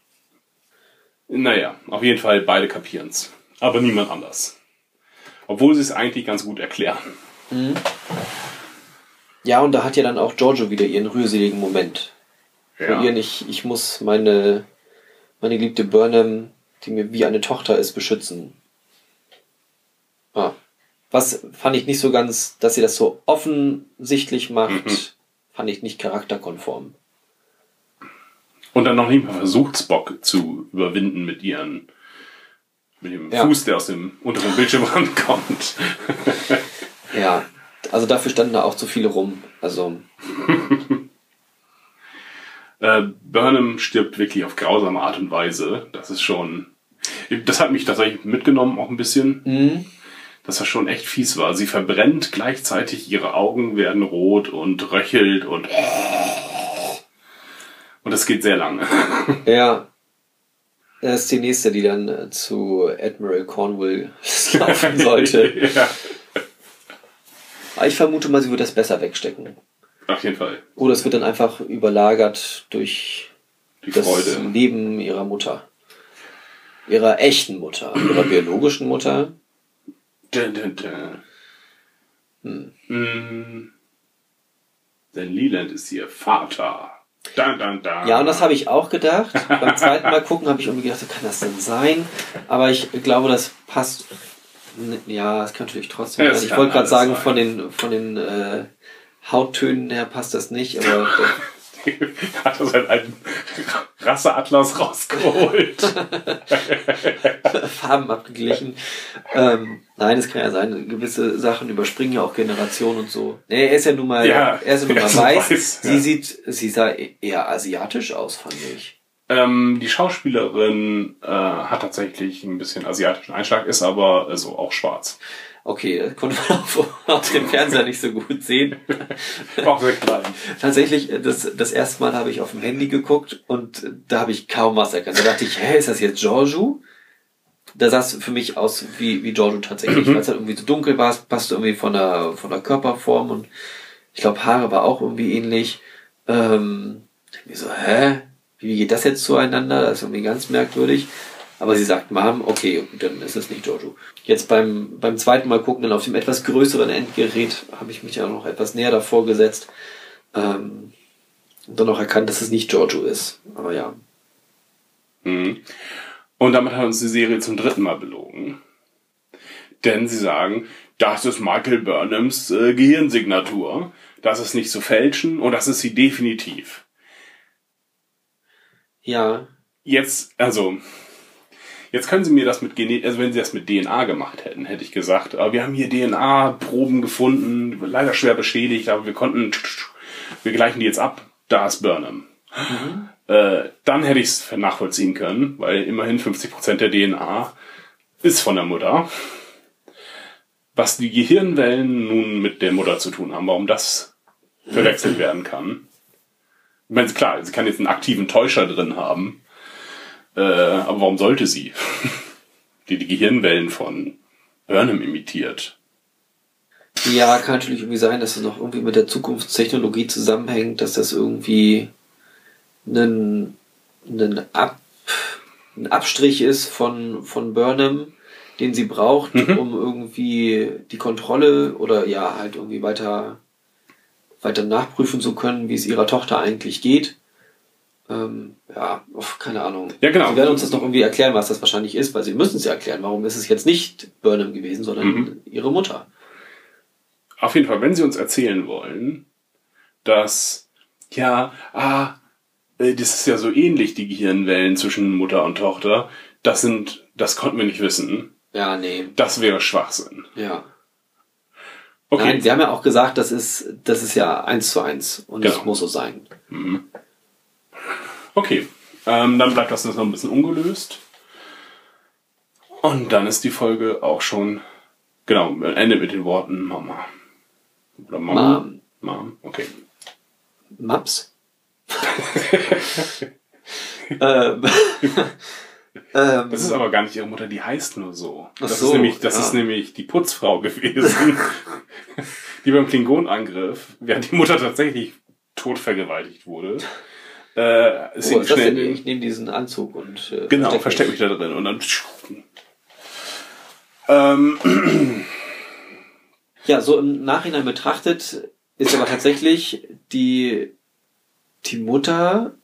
Naja, auf jeden Fall beide kapieren's. Aber niemand anders. Obwohl sie es eigentlich ganz gut erklären. Ja, und da hat ja dann auch Giorgio wieder ihren rührseligen Moment. Von ihr nicht, ich muss meine, meine geliebte Burnham, die mir wie eine Tochter ist, beschützen. Ah. Was fand ich nicht so ganz, dass sie das so offensichtlich macht, Mhm. Fand ich nicht charakterkonform. Und dann noch nicht mal versucht, Spock zu überwinden mit ihren mit dem Ja. Fuß, der aus dem unteren Bildschirmrand [LAUGHS] kommt. Ja, also dafür standen da auch zu viele rum. Also, [LAUGHS] Äh, Burnham stirbt wirklich auf grausame Art und Weise. Das ist schon. Das hat mich tatsächlich mitgenommen, auch ein bisschen. Mhm. Dass das schon echt fies war. Sie verbrennt gleichzeitig, ihre Augen werden rot und röchelt und. Und das geht sehr lange. [LAUGHS] Ja. Das ist die nächste, die dann äh, zu Admiral Cornwall [LAUGHS] laufen sollte. [LAUGHS] ja, Aber ich vermute mal, sie wird das besser wegstecken. auf jeden Fall. Oder es wird dann einfach überlagert durch Die das Freude. Leben ihrer Mutter. Ihrer echten Mutter. Ihrer biologischen Mutter. Dun, dun, dun. Hm. Mm. Denn Leland ist ihr Vater. Dun, dun, dun. Ja, und das habe ich auch gedacht. Beim zweiten Mal gucken habe ich irgendwie gedacht, kann das denn sein? Aber ich glaube, das passt. Ja, es kann natürlich trotzdem Ja, sein. Ich wollte gerade sagen, sein. von den, von den äh, Hauttönen her passt das nicht, aber [LAUGHS] [LAUGHS] hat er seinen alten Rasseatlas rausgeholt. [LAUGHS] Farben abgeglichen. Ähm, nein, es kann ja sein, gewisse Sachen überspringen ja auch Generationen und so. Nee, er ist ja nun mal, Ja, er ist ja nun mal weiß. weiß, Sie ja. sieht, sie sah eher asiatisch aus, fand ich. ähm, die Schauspielerin äh, hat tatsächlich ein bisschen asiatischen Einschlag, ist aber äh, so auch schwarz. Okay, das konnte man auf, auf dem Fernseher nicht so gut sehen. [LAUGHS] Auch sehr klein. Tatsächlich, das, das erste Mal habe ich auf dem Handy geguckt und da habe ich kaum was erkannt. Da dachte ich, hä, ist das jetzt Giorgio? Da sah es für mich aus wie, wie Giorgio tatsächlich, weil es halt irgendwie so dunkel war, es passte irgendwie von der, von der Körperform und ich glaube, Haare war auch irgendwie ähnlich. Ähm, ich so, hä? Wie geht das jetzt zueinander? Das ist irgendwie ganz merkwürdig. Aber sie sagt, Mom, okay, dann ist es nicht Giorgio. Jetzt beim, beim zweiten Mal gucken, dann auf dem etwas größeren Endgerät, habe ich mich ja noch etwas näher davor gesetzt. Ähm, und dann auch erkannt, dass es nicht Giorgio ist. Aber ja. Mhm. Und damit hat uns die Serie zum dritten Mal belogen. Denn sie sagen, das ist Michael Burnhams äh, Gehirnsignatur. Das ist nicht zu fälschen und das ist sie definitiv. Ja. Jetzt, also, jetzt können Sie mir das mit Gene also wenn Sie das mit DNA gemacht hätten, hätte ich gesagt, aber wir haben hier DNA-Proben gefunden, leider schwer beschädigt, aber wir konnten, wir gleichen die jetzt ab, da ist Burnham. Äh, dann hätte ich es nachvollziehen können, weil immerhin 50% der DNA ist von der Mutter. Was die Gehirnwellen nun mit der Mutter zu tun haben, warum das verwechselt werden kann. Ich meine, klar, sie kann jetzt einen aktiven Täuscher drin haben, äh, aber warum sollte sie? [LAUGHS] die die Gehirnwellen von Burnham imitiert. Ja, kann natürlich irgendwie sein, dass es noch irgendwie mit der Zukunftstechnologie zusammenhängt, dass das irgendwie ein, ein, Ab, ein Abstrich ist von, von Burnham, den sie braucht, um irgendwie die Kontrolle oder ja, halt irgendwie weiter, weiter nachprüfen zu können, wie es ihrer Tochter eigentlich geht. Ähm, ja, uff, keine Ahnung. Ja, genau. Sie werden uns das noch irgendwie erklären, was das wahrscheinlich ist, weil sie müssen es ja erklären. Warum ist es jetzt nicht Burnham gewesen, sondern Mhm. ihre Mutter? Auf jeden Fall, wenn sie uns erzählen wollen, dass, ja, ah, äh, das ist ja so ähnlich, die Gehirnwellen zwischen Mutter und Tochter, das sind, das konnten wir nicht wissen. Ja, nee. Das wäre Schwachsinn. Ja. Okay. Nein, sie haben ja auch gesagt, das ist, das ist ja eins zu eins und Genau. das muss so sein. Okay, ähm, dann bleibt das noch ein bisschen ungelöst. Und dann ist die Folge auch schon, genau, endet mit den Worten Mama. Oder Mama. Mom. Mom, okay. Maps? ähm, [LAUGHS] ähm, Das ist aber gar nicht ihre Mutter, die heißt nur so. Das, so, ist, nämlich, das ja. ist nämlich die Putzfrau gewesen. [LAUGHS] die beim Klingonangriff, während die Mutter tatsächlich tot vergewaltigt wurde, äh, oh, das denn? schnell, Ich nehme diesen Anzug und äh, genau, versteck versteck mich da drin und dann ähm, [CLEARS THROAT] Ja, so im Nachhinein betrachtet ist aber tatsächlich die, die Mutter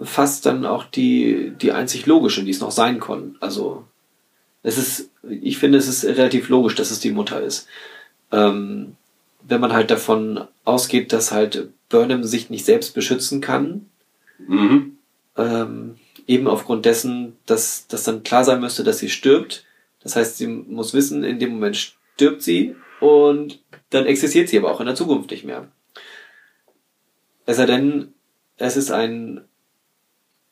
fast dann auch die, die einzig logische, die es noch sein kann. Also, es ist, ich finde, es ist relativ logisch, dass es die Mutter ist. Ähm, wenn man halt davon ausgeht, dass halt Burnham sich nicht selbst beschützen kann, mhm. ähm, eben aufgrund dessen, dass, dass dann klar sein müsste, dass sie stirbt. Das heißt, sie muss wissen, in dem Moment stirbt sie und dann existiert sie aber auch in der Zukunft nicht mehr. Es sei denn, es ist ein,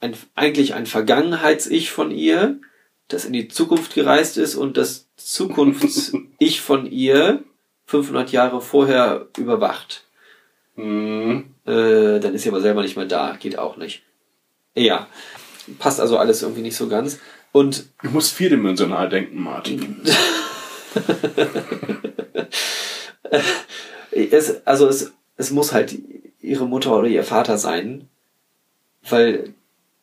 ein eigentlich ein Vergangenheits-Ich von ihr, das in die Zukunft gereist ist und das Zukunfts-Ich von ihr 500 Jahre vorher überwacht. Mhm. Äh, dann ist sie aber selber nicht mehr da. Geht auch nicht. Ja. Passt also alles irgendwie nicht so ganz. Und Du musst vierdimensional denken, Martin. [LAUGHS] es, also es, es muss halt ihre Mutter oder ihr Vater sein, weil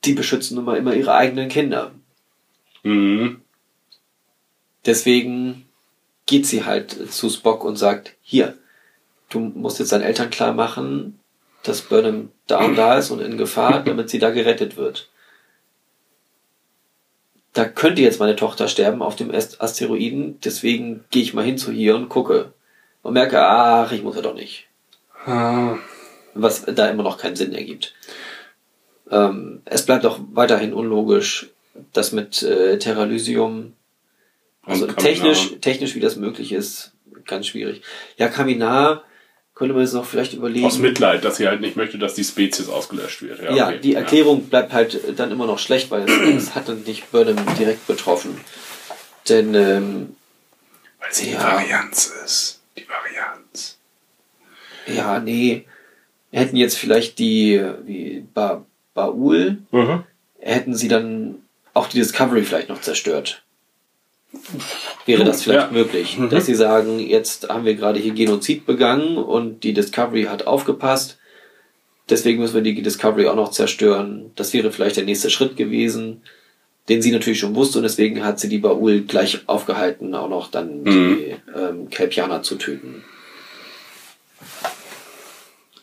die beschützen mal immer ihre eigenen Kinder. Mhm. Deswegen geht sie halt zu Spock und sagt, hier, du musst jetzt deinen Eltern klar machen, dass Burnham da und da ist und in Gefahr, [CLEARS THROAT] damit sie da gerettet wird. Da könnte jetzt meine Tochter sterben auf dem Ast- Asteroiden, deswegen gehe ich mal hin zu hier und gucke. Und merke, ach, ich muss ja doch nicht. Ah, Was da immer noch keinen Sinn ergibt. Ähm, es bleibt auch weiterhin unlogisch, dass mit äh, Terralysium also technisch, technisch, wie das möglich ist, ganz schwierig. Ja, Kaminar könnte man jetzt noch vielleicht überlegen. Aus Mitleid, dass sie halt nicht möchte, dass die Spezies ausgelöscht wird. Ja, ja, okay. die Erklärung bleibt halt dann immer noch schlecht, weil es, es [CLEARS THROAT] hat dann nicht Burnham direkt betroffen. Denn, ähm, Weil sie die Ja. Varianz ist. Die Varianz. ja, nee, hätten jetzt vielleicht die, wie ba Baul, Mhm. hätten sie dann auch die Discovery vielleicht noch zerstört. Wäre das vielleicht Ja. möglich, Mhm. dass sie sagen, jetzt haben wir gerade hier Genozid begangen und die Discovery hat aufgepasst, deswegen müssen wir die Discovery auch noch zerstören. Das wäre vielleicht der nächste Schritt gewesen, den sie natürlich schon wusste und deswegen hat sie die Baul gleich aufgehalten, auch noch dann die ähm, Kelpianer zu töten.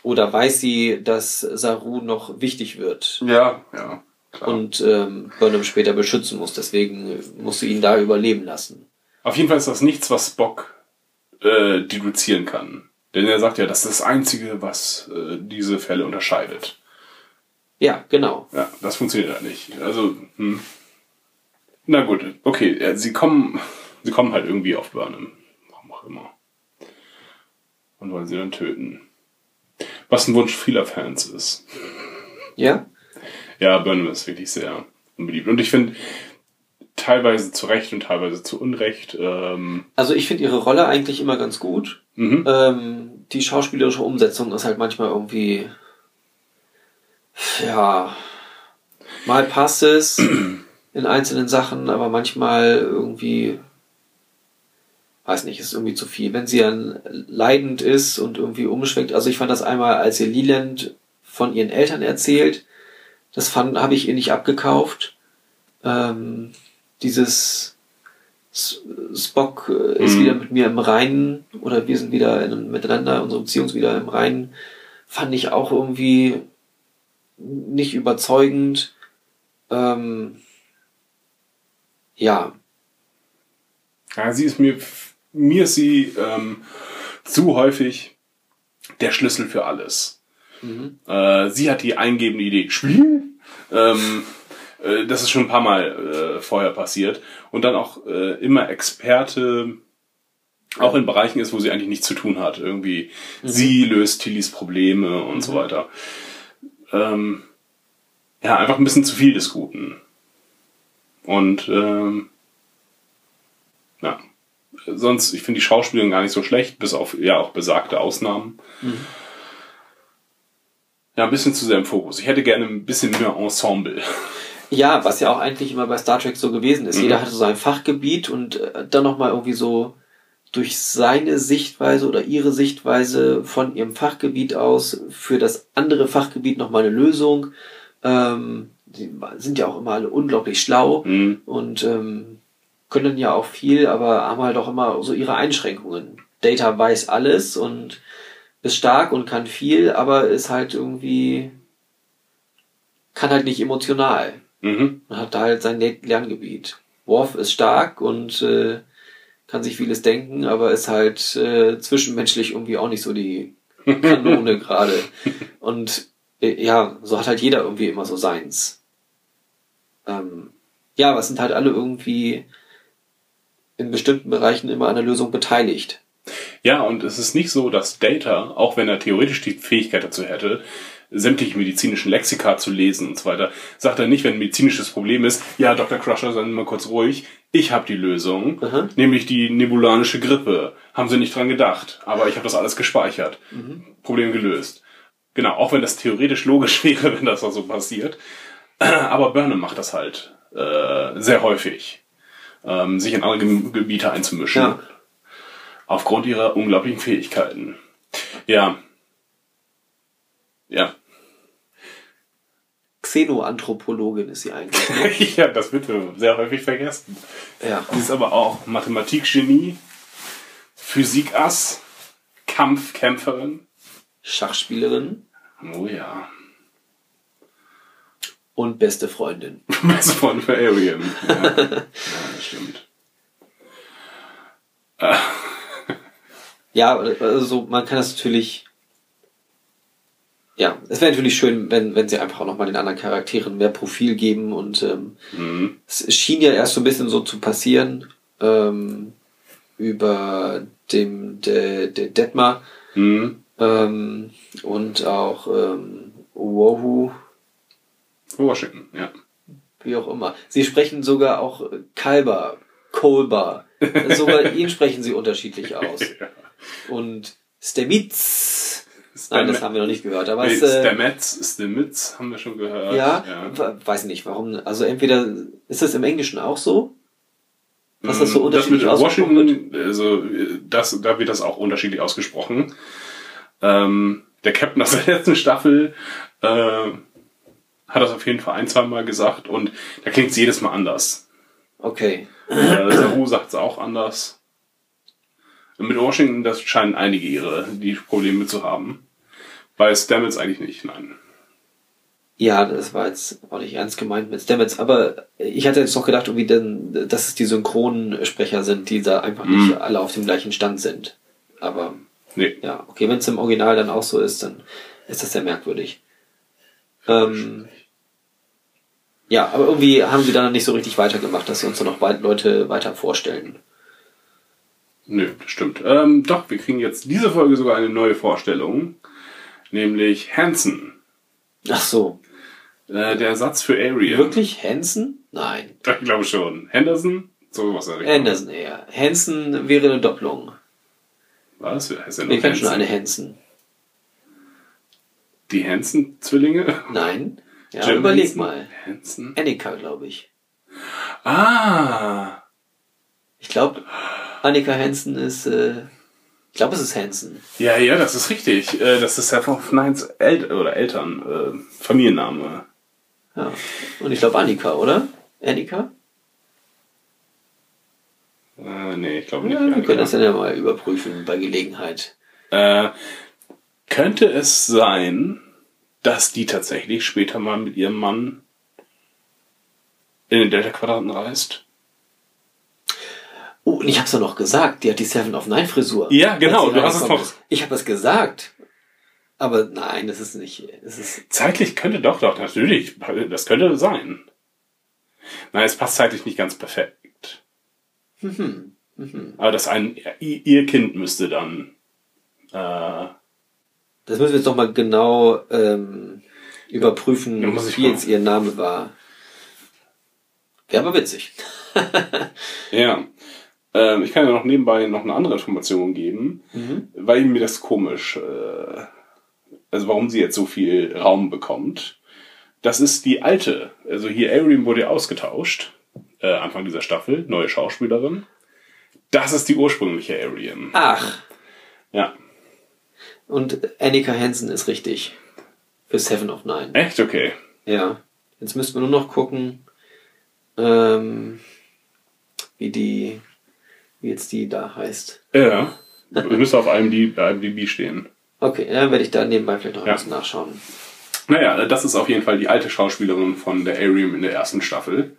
Oder weiß sie, dass Saru noch wichtig wird Ja, ja. Klar. und ähm, Burnham später beschützen muss. Deswegen muss sie ihn da überleben lassen. Auf jeden Fall ist das nichts, was Spock äh, deduzieren kann. Denn er sagt ja, das ist das Einzige, was äh, diese Fälle unterscheidet. Ja, genau. Ja, das funktioniert halt nicht. Also, hm. Na gut, okay, ja, sie kommen, sie kommen halt irgendwie auf Burnham. Warum auch immer. Und wollen sie dann töten. Was ein Wunsch vieler Fans ist. Ja? Ja, Burnham ist wirklich sehr unbeliebt. Und ich finde, teilweise zu Recht und teilweise zu Unrecht, ähm, Also ich finde ihre Rolle eigentlich immer ganz gut. mhm. Ähm, die schauspielerische Umsetzung ist halt manchmal irgendwie. Ja. Mal passt es [CLEARS THROAT] in einzelnen Sachen, aber manchmal irgendwie. Weiß nicht, ist irgendwie zu viel. Wenn sie dann leidend ist und irgendwie umschwenkt. Also ich fand das einmal, als ihr Leland von ihren Eltern erzählt, das fand, habe ich ihr nicht abgekauft. Ähm, dieses Spock äh, ist Mhm. wieder mit mir im Reinen oder wir sind wieder in, miteinander, unsere Beziehung ist wieder im Reinen, fand ich auch irgendwie nicht überzeugend. Ähm, ja, Ja, sie ist mir, mir ist sie ähm, zu häufig der Schlüssel für alles. Mhm. Äh, sie hat die eingebende Idee, Spiel. Ähm, äh, das ist schon ein paar Mal äh, vorher passiert. Und dann auch äh, immer Experte, auch in Bereichen ist, wo sie eigentlich nichts zu tun hat. Irgendwie, sie löst Tillys Probleme und so weiter. Ähm, ja, einfach ein bisschen zu viel des Guten. Und ähm, ja, sonst, ich finde die Schauspielerin gar nicht so schlecht, bis auf ja auch besagte Ausnahmen. Ja, ein bisschen zu sehr im Fokus. Ich hätte gerne ein bisschen mehr Ensemble. Ja, was ja auch eigentlich immer bei Star Trek so gewesen ist. Mhm. Jeder hatte so ein Fachgebiet und äh, dann nochmal irgendwie so durch seine Sichtweise oder ihre Sichtweise von ihrem Fachgebiet aus für das andere Fachgebiet nochmal eine Lösung. Ähm, die sind ja auch immer alle unglaublich schlau Mhm. und ähm, können ja auch viel, aber haben halt auch immer so ihre Einschränkungen. Data weiß alles und ist stark und kann viel, aber ist halt irgendwie kann halt nicht emotional. Mhm. Man hat da halt sein Le- Lerngebiet. Worf ist stark und äh, kann sich vieles denken, aber ist halt äh, zwischenmenschlich irgendwie auch nicht so die [LAUGHS] Kanone gerade. Und äh, ja, so hat halt jeder irgendwie immer so seins. Ähm, ja, aber es sind halt alle irgendwie in bestimmten Bereichen immer an der Lösung beteiligt. Ja, und es ist nicht so, dass Data, auch wenn er theoretisch die Fähigkeit dazu hätte, sämtliche medizinischen Lexika zu lesen und so weiter. Sagt er nicht, wenn ein medizinisches Problem ist, ja, Dr. Crusher, seien Sie mal kurz ruhig, ich habe die Lösung, Aha. nämlich die nebulanische Grippe. Haben Sie nicht dran gedacht, aber ich habe das alles gespeichert. Problem gelöst. Genau, auch wenn das theoretisch logisch [LAUGHS] wäre, wenn das auch so passiert. Aber Burnham macht das halt äh, sehr häufig, ähm, sich in andere Ge Gebiete einzumischen. Ja. Aufgrund ihrer unglaublichen Fähigkeiten. Ja. Ja. Xenoanthropologin ist sie eigentlich. Ne? [LAUGHS] ja, das wird sehr häufig vergessen. ja. Sie ist aber auch Mathematikgenie, Physikass, Kampfkämpferin. Schachspielerin Oh ja. und beste Freundin. [LAUGHS] Beste Freund für Arian. Ja. [LAUGHS] ja, das stimmt. Ja, also man kann das natürlich. Ja, es wäre natürlich schön, wenn, wenn sie einfach auch nochmal den anderen Charakteren mehr Profil geben und ähm, Mhm. es schien ja erst so ein bisschen so zu passieren ähm, über dem der de Detmar Mhm. ähm, und auch ähm, Wohu, Washington, ja. wie auch immer. Sie sprechen sogar auch Kalber, Kolber. [LAUGHS] sogar ihn sprechen sie unterschiedlich aus. Und Stemitz. Nein, das haben wir noch nicht gehört. Aber Nee, es, äh, Stamets, haben wir schon gehört. ja, ja. we- weiß nicht warum. Also entweder ist das im Englischen auch so, dass das so Mm, das mit unterschiedlich ausgesprochen wird. Washington, also das, da wird das auch unterschiedlich ausgesprochen. Ähm, der Captain aus der letzten Staffel äh, hat das auf jeden Fall ein, zwei Mal gesagt und da klingt es jedes Mal anders. Okay. Äh, Saru sagt es auch anders. Mit Washington, das scheinen einige ihre die Probleme zu haben. Bei Stamets eigentlich nicht, nein. Ja, das war jetzt auch nicht ernst gemeint mit Stamets, aber ich hatte jetzt noch gedacht, irgendwie denn, dass es die Synchronsprecher sind, die da einfach nicht Mhm. alle auf dem gleichen Stand sind. Aber Nee. ja, okay, wenn es im Original dann auch so ist, dann ist das sehr merkwürdig. Ähm, ja, aber irgendwie haben sie dann nicht so richtig weitergemacht, dass sie uns dann noch Leute weiter vorstellen. Nö, das stimmt. Ähm, doch, wir kriegen jetzt diese Folge sogar eine neue Vorstellung. Nämlich Hansen. Ach so, Äh, der Ersatz für Ariel. wirklich Hansen? Nein. [LAUGHS] Ich glaube schon. Henderson? So was. Anderson eher. Hansen wäre eine Doppelung. Was? Heißt Wir noch kennen schon Hansen? eine Hansen. Die Hansen-Zwillinge? Nein? Ja, Jim überleg Henson? mal. Hansen? Annika, glaube ich. Ah! Ich glaube, Annika Hansen ist, äh, ich glaube, es ist Hansen. Ja, ja, das ist richtig. Äh, das ist Seven of Nines El oder Eltern, äh, Familienname. Ja. Und ich glaube Annika, oder? Annika? Äh, nee, ich glaube nicht. Ja, wir können das dann ja mal überprüfen bei Gelegenheit. Äh, könnte es sein, dass die tatsächlich später mal mit ihrem Mann in den Delta-Quadranten reist? Oh, und ich hab's ja noch gesagt, die hat die Seven of Nine Frisur. Ja, genau, du hast es noch-. Ich habe es gesagt. Aber nein, das ist nicht, es ist, Zeitlich könnte doch, doch, natürlich. Das könnte sein. Nein, es passt zeitlich nicht ganz perfekt. Mhm. Aber das ein, ihr Kind müsste dann, äh, das müssen wir jetzt noch mal genau, ähm, überprüfen, wie mal- jetzt ihr Name war. Wäre aber witzig. [LAUGHS] ja. Ähm, ich kann ja noch nebenbei noch eine andere Information geben, weil mir das komisch, äh, also warum sie jetzt so viel Raum bekommt. Das ist die alte, also hier Arian wurde ja ausgetauscht, äh, Anfang dieser Staffel, neue Schauspielerin. Das ist die ursprüngliche Arian. Ach, Ja. und Annika Hansen ist richtig. Für Seven of Nine. Echt? Okay. Ja. Jetzt müssten wir nur noch gucken, ähm, wie die, wie jetzt die da heißt. Ja. Wir müssen auf IMDb, IMDb stehen. Okay, dann werde ich da nebenbei vielleicht noch Ja. ein bisschen nachschauen. Naja, das ist auf jeden Fall die alte Schauspielerin von der Arium in der ersten Staffel.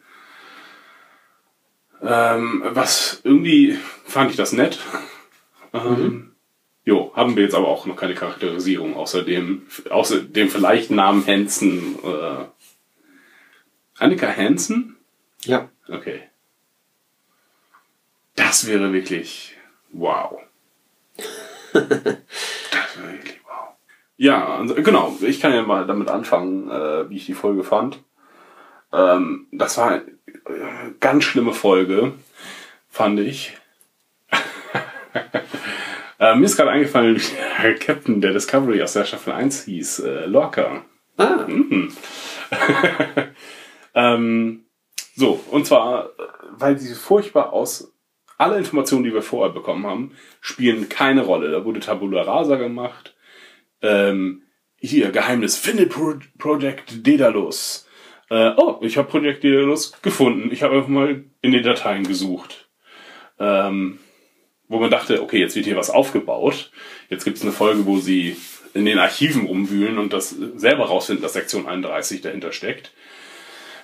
Ähm, was irgendwie fand ich das nett. Ähm, Jo, haben wir jetzt aber auch noch keine Charakterisierung, außer dem, außer dem vielleicht Namen Hansen. Äh, Annika Hansen? Ja. Okay. Das wäre wirklich wow. [LAUGHS] das wäre wirklich wow. Ja, also, genau. Ich kann ja mal damit anfangen, äh, wie ich die Folge fand. Ähm, das war eine äh, ganz schlimme Folge, fand ich. [LAUGHS] äh, mir ist gerade eingefallen, wie [LAUGHS] der Captain der Discovery aus der Staffel 1 hieß, äh, Lorca. Ah, Mhm. ähm, so, und zwar, äh, weil sie furchtbar aus, alle Informationen, die wir vorher bekommen haben, spielen keine Rolle. Da wurde Tabula Rasa gemacht. Ähm, hier, Geheimnis, finde Pro Project Daedalus. Äh, oh, ich habe Project Daedalus gefunden. Ich habe einfach mal in den Dateien gesucht. Ähm, wo man dachte, okay, jetzt wird hier was aufgebaut. Jetzt gibt es eine Folge, wo sie in den Archiven rumwühlen und das selber rausfinden, dass Sektion 31 dahinter steckt.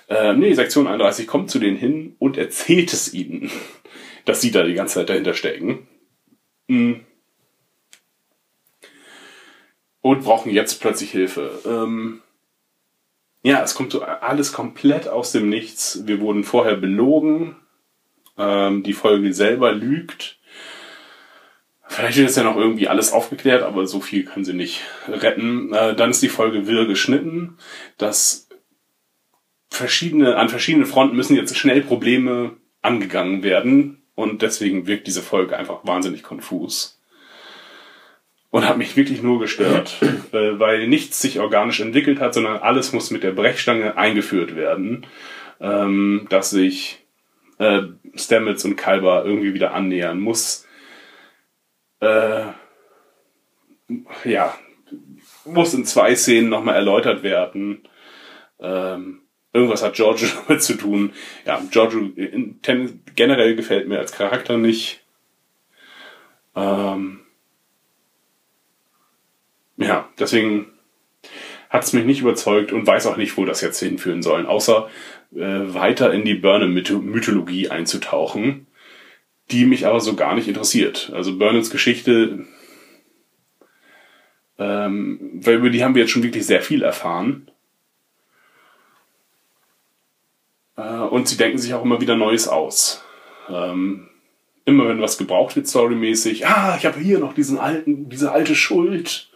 Ähm, nee, Sektion 31 kommt zu denen hin und erzählt es ihnen, dass sie da die ganze Zeit dahinter stecken. Mm. Und brauchen jetzt plötzlich Hilfe. Ähm, ja, es kommt so alles komplett aus dem Nichts. Wir wurden vorher belogen. Ähm, die Folge selber lügt. Vielleicht wird jetzt ja noch irgendwie alles aufgeklärt, aber so viel kann sie nicht retten. Äh, dann ist die Folge wirr geschnitten. Das verschiedene, an verschiedenen Fronten müssen jetzt schnell Probleme angegangen werden. Und deswegen wirkt diese Folge einfach wahnsinnig konfus. Und hat mich wirklich nur gestört, [CLEARS THROAT] äh, weil nichts sich organisch entwickelt hat, sondern alles muss mit der Brechstange eingeführt werden, ähm, dass sich äh, Stamets und Kalber irgendwie wieder annähern muss. Äh, ja, muss in zwei Szenen nochmal erläutert werden. Ähm, irgendwas hat Giorgio [LAUGHS] damit zu tun. Ja, Giorgio ten, generell gefällt mir als Charakter nicht. Ähm, ja, deswegen hat es mich nicht überzeugt und weiß auch nicht, wo das jetzt hinführen soll, außer äh, weiter in die Burnham-Mythologie einzutauchen, die mich aber so gar nicht interessiert. Also Burnhams Geschichte, ähm, weil über die haben wir jetzt schon wirklich sehr viel erfahren. Äh, und sie denken sich auch immer wieder Neues aus. Ähm, immer wenn was gebraucht wird, storymäßig, ah, ich habe hier noch diesen alten, diese alte Schuld,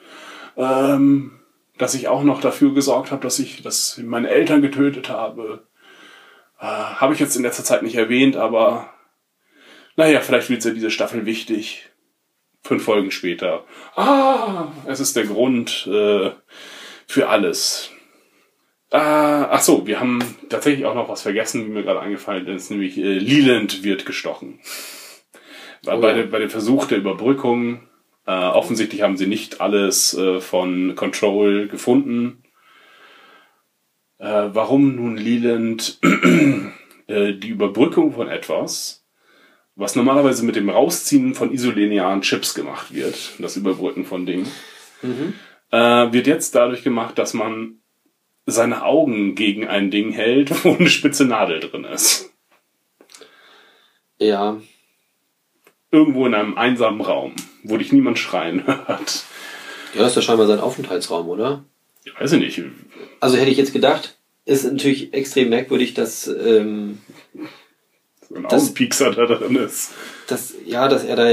ähm, dass ich auch noch dafür gesorgt habe, dass ich, dass meine Eltern getötet habe. Äh, habe ich jetzt in letzter Zeit nicht erwähnt, aber naja, vielleicht wird ja diese Staffel wichtig. Fünf Folgen später. Ah, es ist der Grund äh, für alles. Ah, ach so, wir haben tatsächlich auch noch was vergessen, wie mir gerade eingefallen ist, nämlich äh, Leland wird gestochen. Oh bei, ja. bei dem Versuch der Überbrückung, äh, offensichtlich haben sie nicht alles äh, von Control gefunden. Äh, warum nun Leland [CLEARS THROAT] äh, die Überbrückung von etwas, was normalerweise mit dem Rausziehen von isolinearen Chips gemacht wird, das Überbrücken von Dingen, äh, wird jetzt dadurch gemacht, dass man seine Augen gegen ein Ding hält, wo eine spitze Nadel drin ist. ja. Irgendwo in einem einsamen Raum, wo dich niemand schreien hört. Ja, das ist ja scheinbar sein Aufenthaltsraum, oder? Ich weiß ich nicht. Also hätte ich jetzt gedacht, ist natürlich extrem merkwürdig, dass, ähm, So ein Das- Augenpiekser da drin ist. dass, ja, dass er da,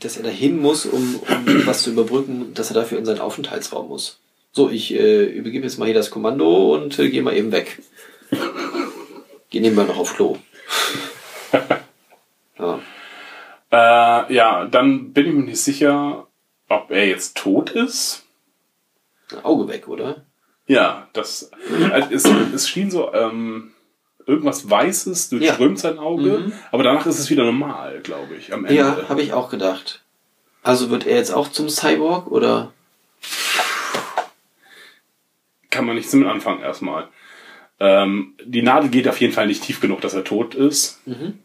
dass er da hin muss, um, um was zu überbrücken, dass er dafür in seinen Aufenthaltsraum muss. So, ich äh, übergebe jetzt mal hier das Kommando und äh, gehe mal eben weg. Geh nebenbei noch auf Klo. [LAUGHS] Ja. Äh, ja, dann bin ich mir nicht sicher, ob er jetzt tot ist. Auge weg, oder? Ja, das also es, es schien so ähm, irgendwas Weißes durchströmt sein Auge, Mhm. aber danach ist es wieder normal, glaube ich, am Ende. Ja, habe ich auch gedacht. Also wird er jetzt auch zum Cyborg oder? Kann man nichts damit anfangen erstmal. Ähm, die Nadel geht auf jeden Fall nicht tief genug, dass er tot ist. Mhm.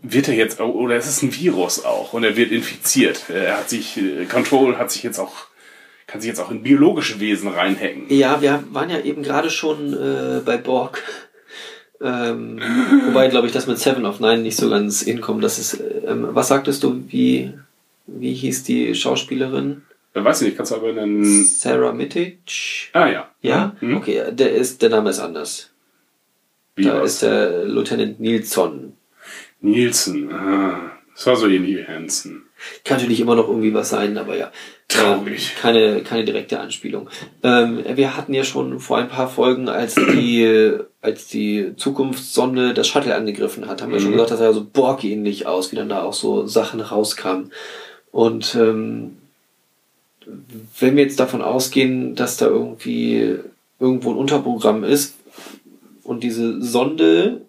Wird er jetzt, oder es ist ein Virus auch und er wird infiziert. Er hat sich, äh, Control hat sich jetzt auch, kann sich jetzt auch in biologische Wesen reinhacken. Ja, wir waren ja eben gerade schon äh, bei Borg. [LAUGHS] Ähm, wobei, glaube ich, das mit Seven of Nine nicht so ganz hinkommt. Das ist, ähm, was sagtest du, wie, wie hieß die Schauspielerin? Äh, Weiß ich nicht, kannst du aber einen, Sarah Mitic? ah ja. Ja? Mhm. Okay, der ist, der Name ist anders. Wie da war's? ist der Lieutenant Nilsson. Nielsen. Ah, Das war so ähnlich wie Hansen. Kann natürlich immer noch irgendwie was sein, aber ja. Traurig. Ähm, keine, keine direkte Anspielung. Ähm, wir hatten ja schon vor ein paar Folgen, als die, [CLEARS THROAT] als die Zukunftssonde das Shuttle angegriffen hat, haben wir schon Mhm. gesagt, das sah so Borg-ähnlich aus, wie dann da auch so Sachen rauskamen. Und ähm, wenn wir jetzt davon ausgehen, dass da irgendwie irgendwo ein Unterprogramm ist und diese Sonde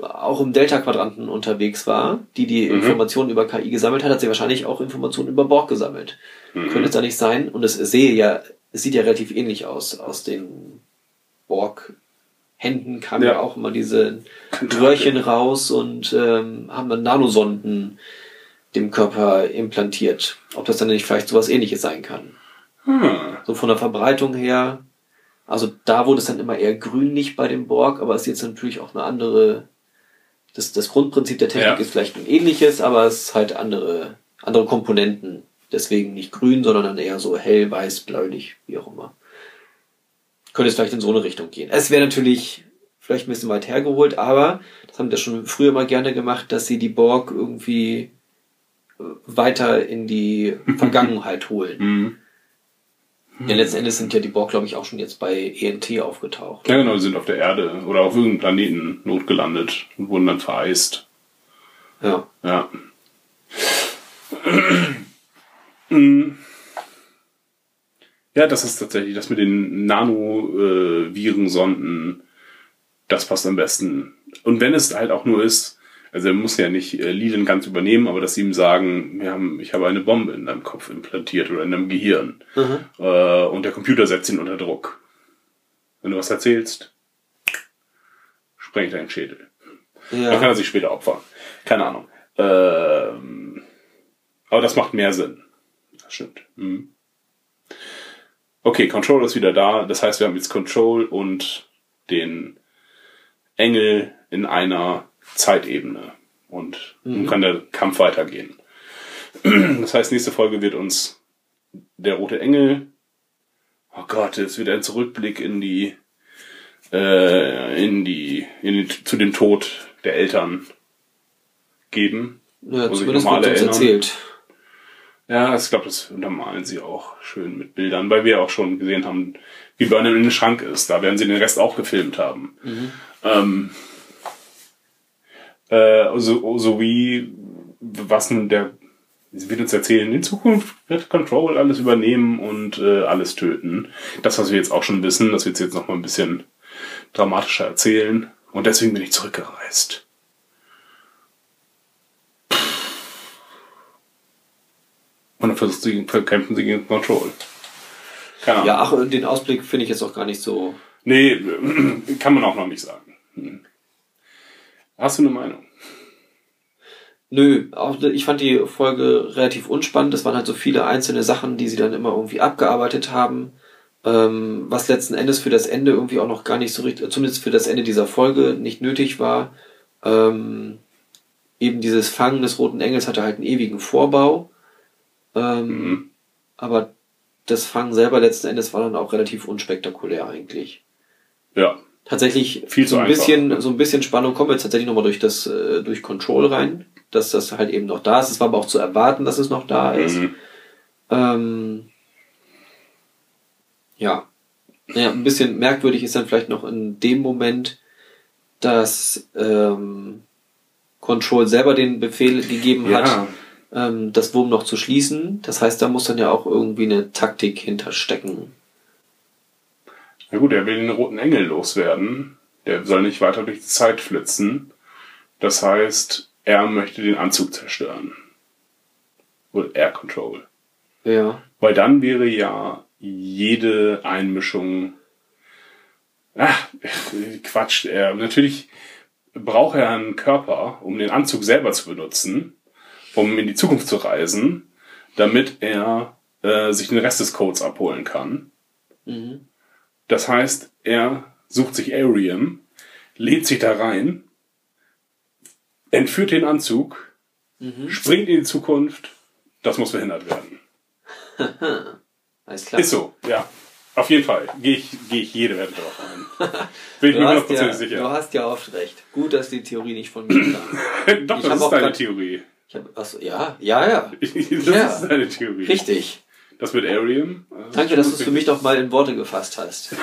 auch im Delta-Quadranten unterwegs war, die die Mhm. Informationen über KI gesammelt hat, hat sie wahrscheinlich auch Informationen über Borg gesammelt. Mhm. Könnte es da nicht sein? Und es sehe ja, es sieht ja relativ ähnlich aus. Aus den Borg-Händen kamen ja. Ja. auch immer diese Röhrchen raus und ähm, haben dann Nanosonden dem Körper implantiert. Ob das dann nicht vielleicht sowas ähnliches sein kann. Hm. So von der Verbreitung her. Also da wurde es dann immer eher grünlich bei dem Borg, aber es ist jetzt natürlich auch eine andere. Das, das Grundprinzip der Technik Ja. ist vielleicht ein ähnliches, aber es ist halt andere, andere Komponenten. Deswegen nicht grün, sondern dann eher so hell, weiß, bläulich, wie auch immer. Könnte es vielleicht in so eine Richtung gehen. Es wäre natürlich vielleicht ein bisschen weit hergeholt, aber das haben wir schon früher mal gerne gemacht, dass sie die Borg irgendwie weiter in die [LAUGHS] Vergangenheit holen. Mhm. Ja, letzten Endes sind ja die Borg, glaube ich, auch schon jetzt bei ENT aufgetaucht. Ja, genau, die sind auf der Erde oder auf irgendeinem Planeten notgelandet und wurden dann vereist. Ja. Ja. [CLEARS THROAT] Mm. Ja, das ist tatsächlich das mit den Nano-Virensonden. das passt am besten. Und wenn es halt auch nur ist, also er muss ja nicht äh, Leland ganz übernehmen, aber dass sie ihm sagen, wir haben, ich habe eine Bombe in deinem Kopf implantiert oder in deinem Gehirn. Mhm. Äh, und der Computer setzt ihn unter Druck. Wenn du was erzählst, spreng ich deinen Schädel. Dann kann Ja. er sich später opfern. Keine Ahnung. Ähm, aber das macht mehr Sinn. Das stimmt. Mhm. Okay, Control ist wieder da. Das heißt, wir haben jetzt Control und den Engel in einer Zeitebene. Und nun kann der Kampf weitergehen. [CLEARS THROAT] Das heißt, nächste Folge wird uns der rote Engel. Oh Gott, jetzt wieder ein Zurückblick in die, äh, in die, in den, zu dem Tod der Eltern geben. ja, zumindest wird uns erzählt. Ja, ich glaube, das untermalen sie auch schön mit Bildern, weil wir auch schon gesehen haben, wie Burnham in den Schrank ist. Da werden sie den Rest auch gefilmt haben. Ähm, äh, so, so wie, was nun der, sie wird uns erzählen, in Zukunft wird Control alles übernehmen und äh, alles töten. Das, was wir jetzt auch schon wissen, das wird sie jetzt noch mal ein bisschen dramatischer erzählen. Und deswegen bin ich zurückgereist. Und dann versucht sie, kämpfen sie gegen Control. Keine Ahnung. Ja, ach, den Ausblick finde ich jetzt auch gar nicht so. Nee, [CLEARS THROAT] kann man auch noch nicht sagen. Hm. Hast du eine Meinung? Nö, auch, ich fand die Folge relativ unspannend. Es waren halt so viele einzelne Sachen, die sie dann immer irgendwie abgearbeitet haben. Ähm, was letzten Endes für das Ende irgendwie auch noch gar nicht so richtig, zumindest für das Ende dieser Folge nicht nötig war. Ähm, eben dieses Fangen des Roten Engels hatte halt einen ewigen Vorbau. Ähm, Mhm. Aber das Fangen selber letzten Endes war dann auch relativ unspektakulär eigentlich. Ja. Tatsächlich Viel so zu ein einfach. bisschen, so ein bisschen Spannung kommen wir jetzt tatsächlich nochmal durch das, äh, durch Control rein, dass das halt eben noch da ist. Es war aber auch zu erwarten, dass es noch da ist. Mhm. Ähm, ja. Naja, ein bisschen merkwürdig ist dann vielleicht noch in dem Moment, dass ähm, Control selber den Befehl gegeben Ja. hat, ähm, das Wurm noch zu schließen. Das heißt, da muss dann ja auch irgendwie eine Taktik hinterstecken. Na gut, er will den roten Engel loswerden. Der soll nicht weiter durch die Zeit flitzen. Das heißt, er möchte den Anzug zerstören. Oder Air Control. Ja. Weil dann wäre ja jede Einmischung. Ach, Quatsch. Er, natürlich braucht er einen Körper, um den Anzug selber zu benutzen, um in die Zukunft zu reisen, damit er äh, sich den Rest des Codes abholen kann. Mhm. Das heißt, er sucht sich Arium, lädt sich da rein, entführt den Anzug, springt in die Zukunft. Das muss verhindert werden. [LAUGHS] Alles klar. Ist so, ja. Auf jeden Fall gehe ich, gehe ich jede Wette drauf ein. [LAUGHS] Bin ich mir hast, ja, hundertprozentig du sicher. hast ja oft recht. Gut, dass die Theorie nicht von mir kam. [LAUGHS] Doch, Ich das ist deine grad- Theorie. Ich hab, achso, ja, ja, ja. das Ja. ist deine Theorie. Richtig. Das mit Arium. äh, Danke, dass du es für mich doch mal in Worte gefasst hast. Ich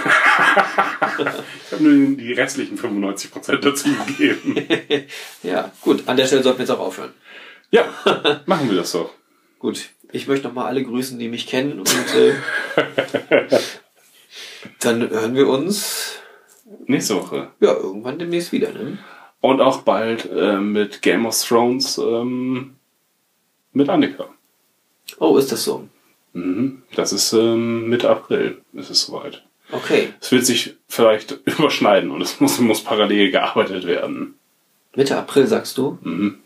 habe nur die restlichen 95% dazu gegeben. [LAUGHS] Ja, gut. An der Stelle sollten wir jetzt auch aufhören. ja, machen wir das doch. [LAUGHS] Gut. Ich möchte nochmal alle grüßen, die mich kennen. Und äh, [LAUGHS] dann hören wir uns Nächste Woche. ja irgendwann demnächst wieder. Ne? Und auch bald äh, mit Game of Thrones ähm, mit Annika. Oh, ist das so? Mhm. Das ist ähm, Mitte April, ist es soweit. Okay. Es wird sich vielleicht [LAUGHS] überschneiden und es muss, muss parallel gearbeitet werden. Mitte April sagst du? Mhm.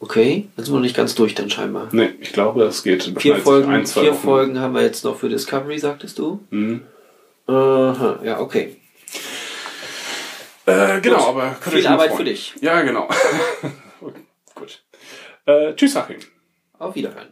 Okay. Dann sind wir noch nicht ganz durch dann scheinbar. Nee, ich glaube, es geht Vier Folgen, ein, zwei vier Wochen. Folgen haben wir jetzt noch für Discovery, sagtest du? Mhm. Aha, ja, okay. Äh, genau, Gut. aber Viel Arbeit freuen. für dich. Ja, genau. [LAUGHS] Gut. Äh, tschüss, Achim. Auf Wiederhören.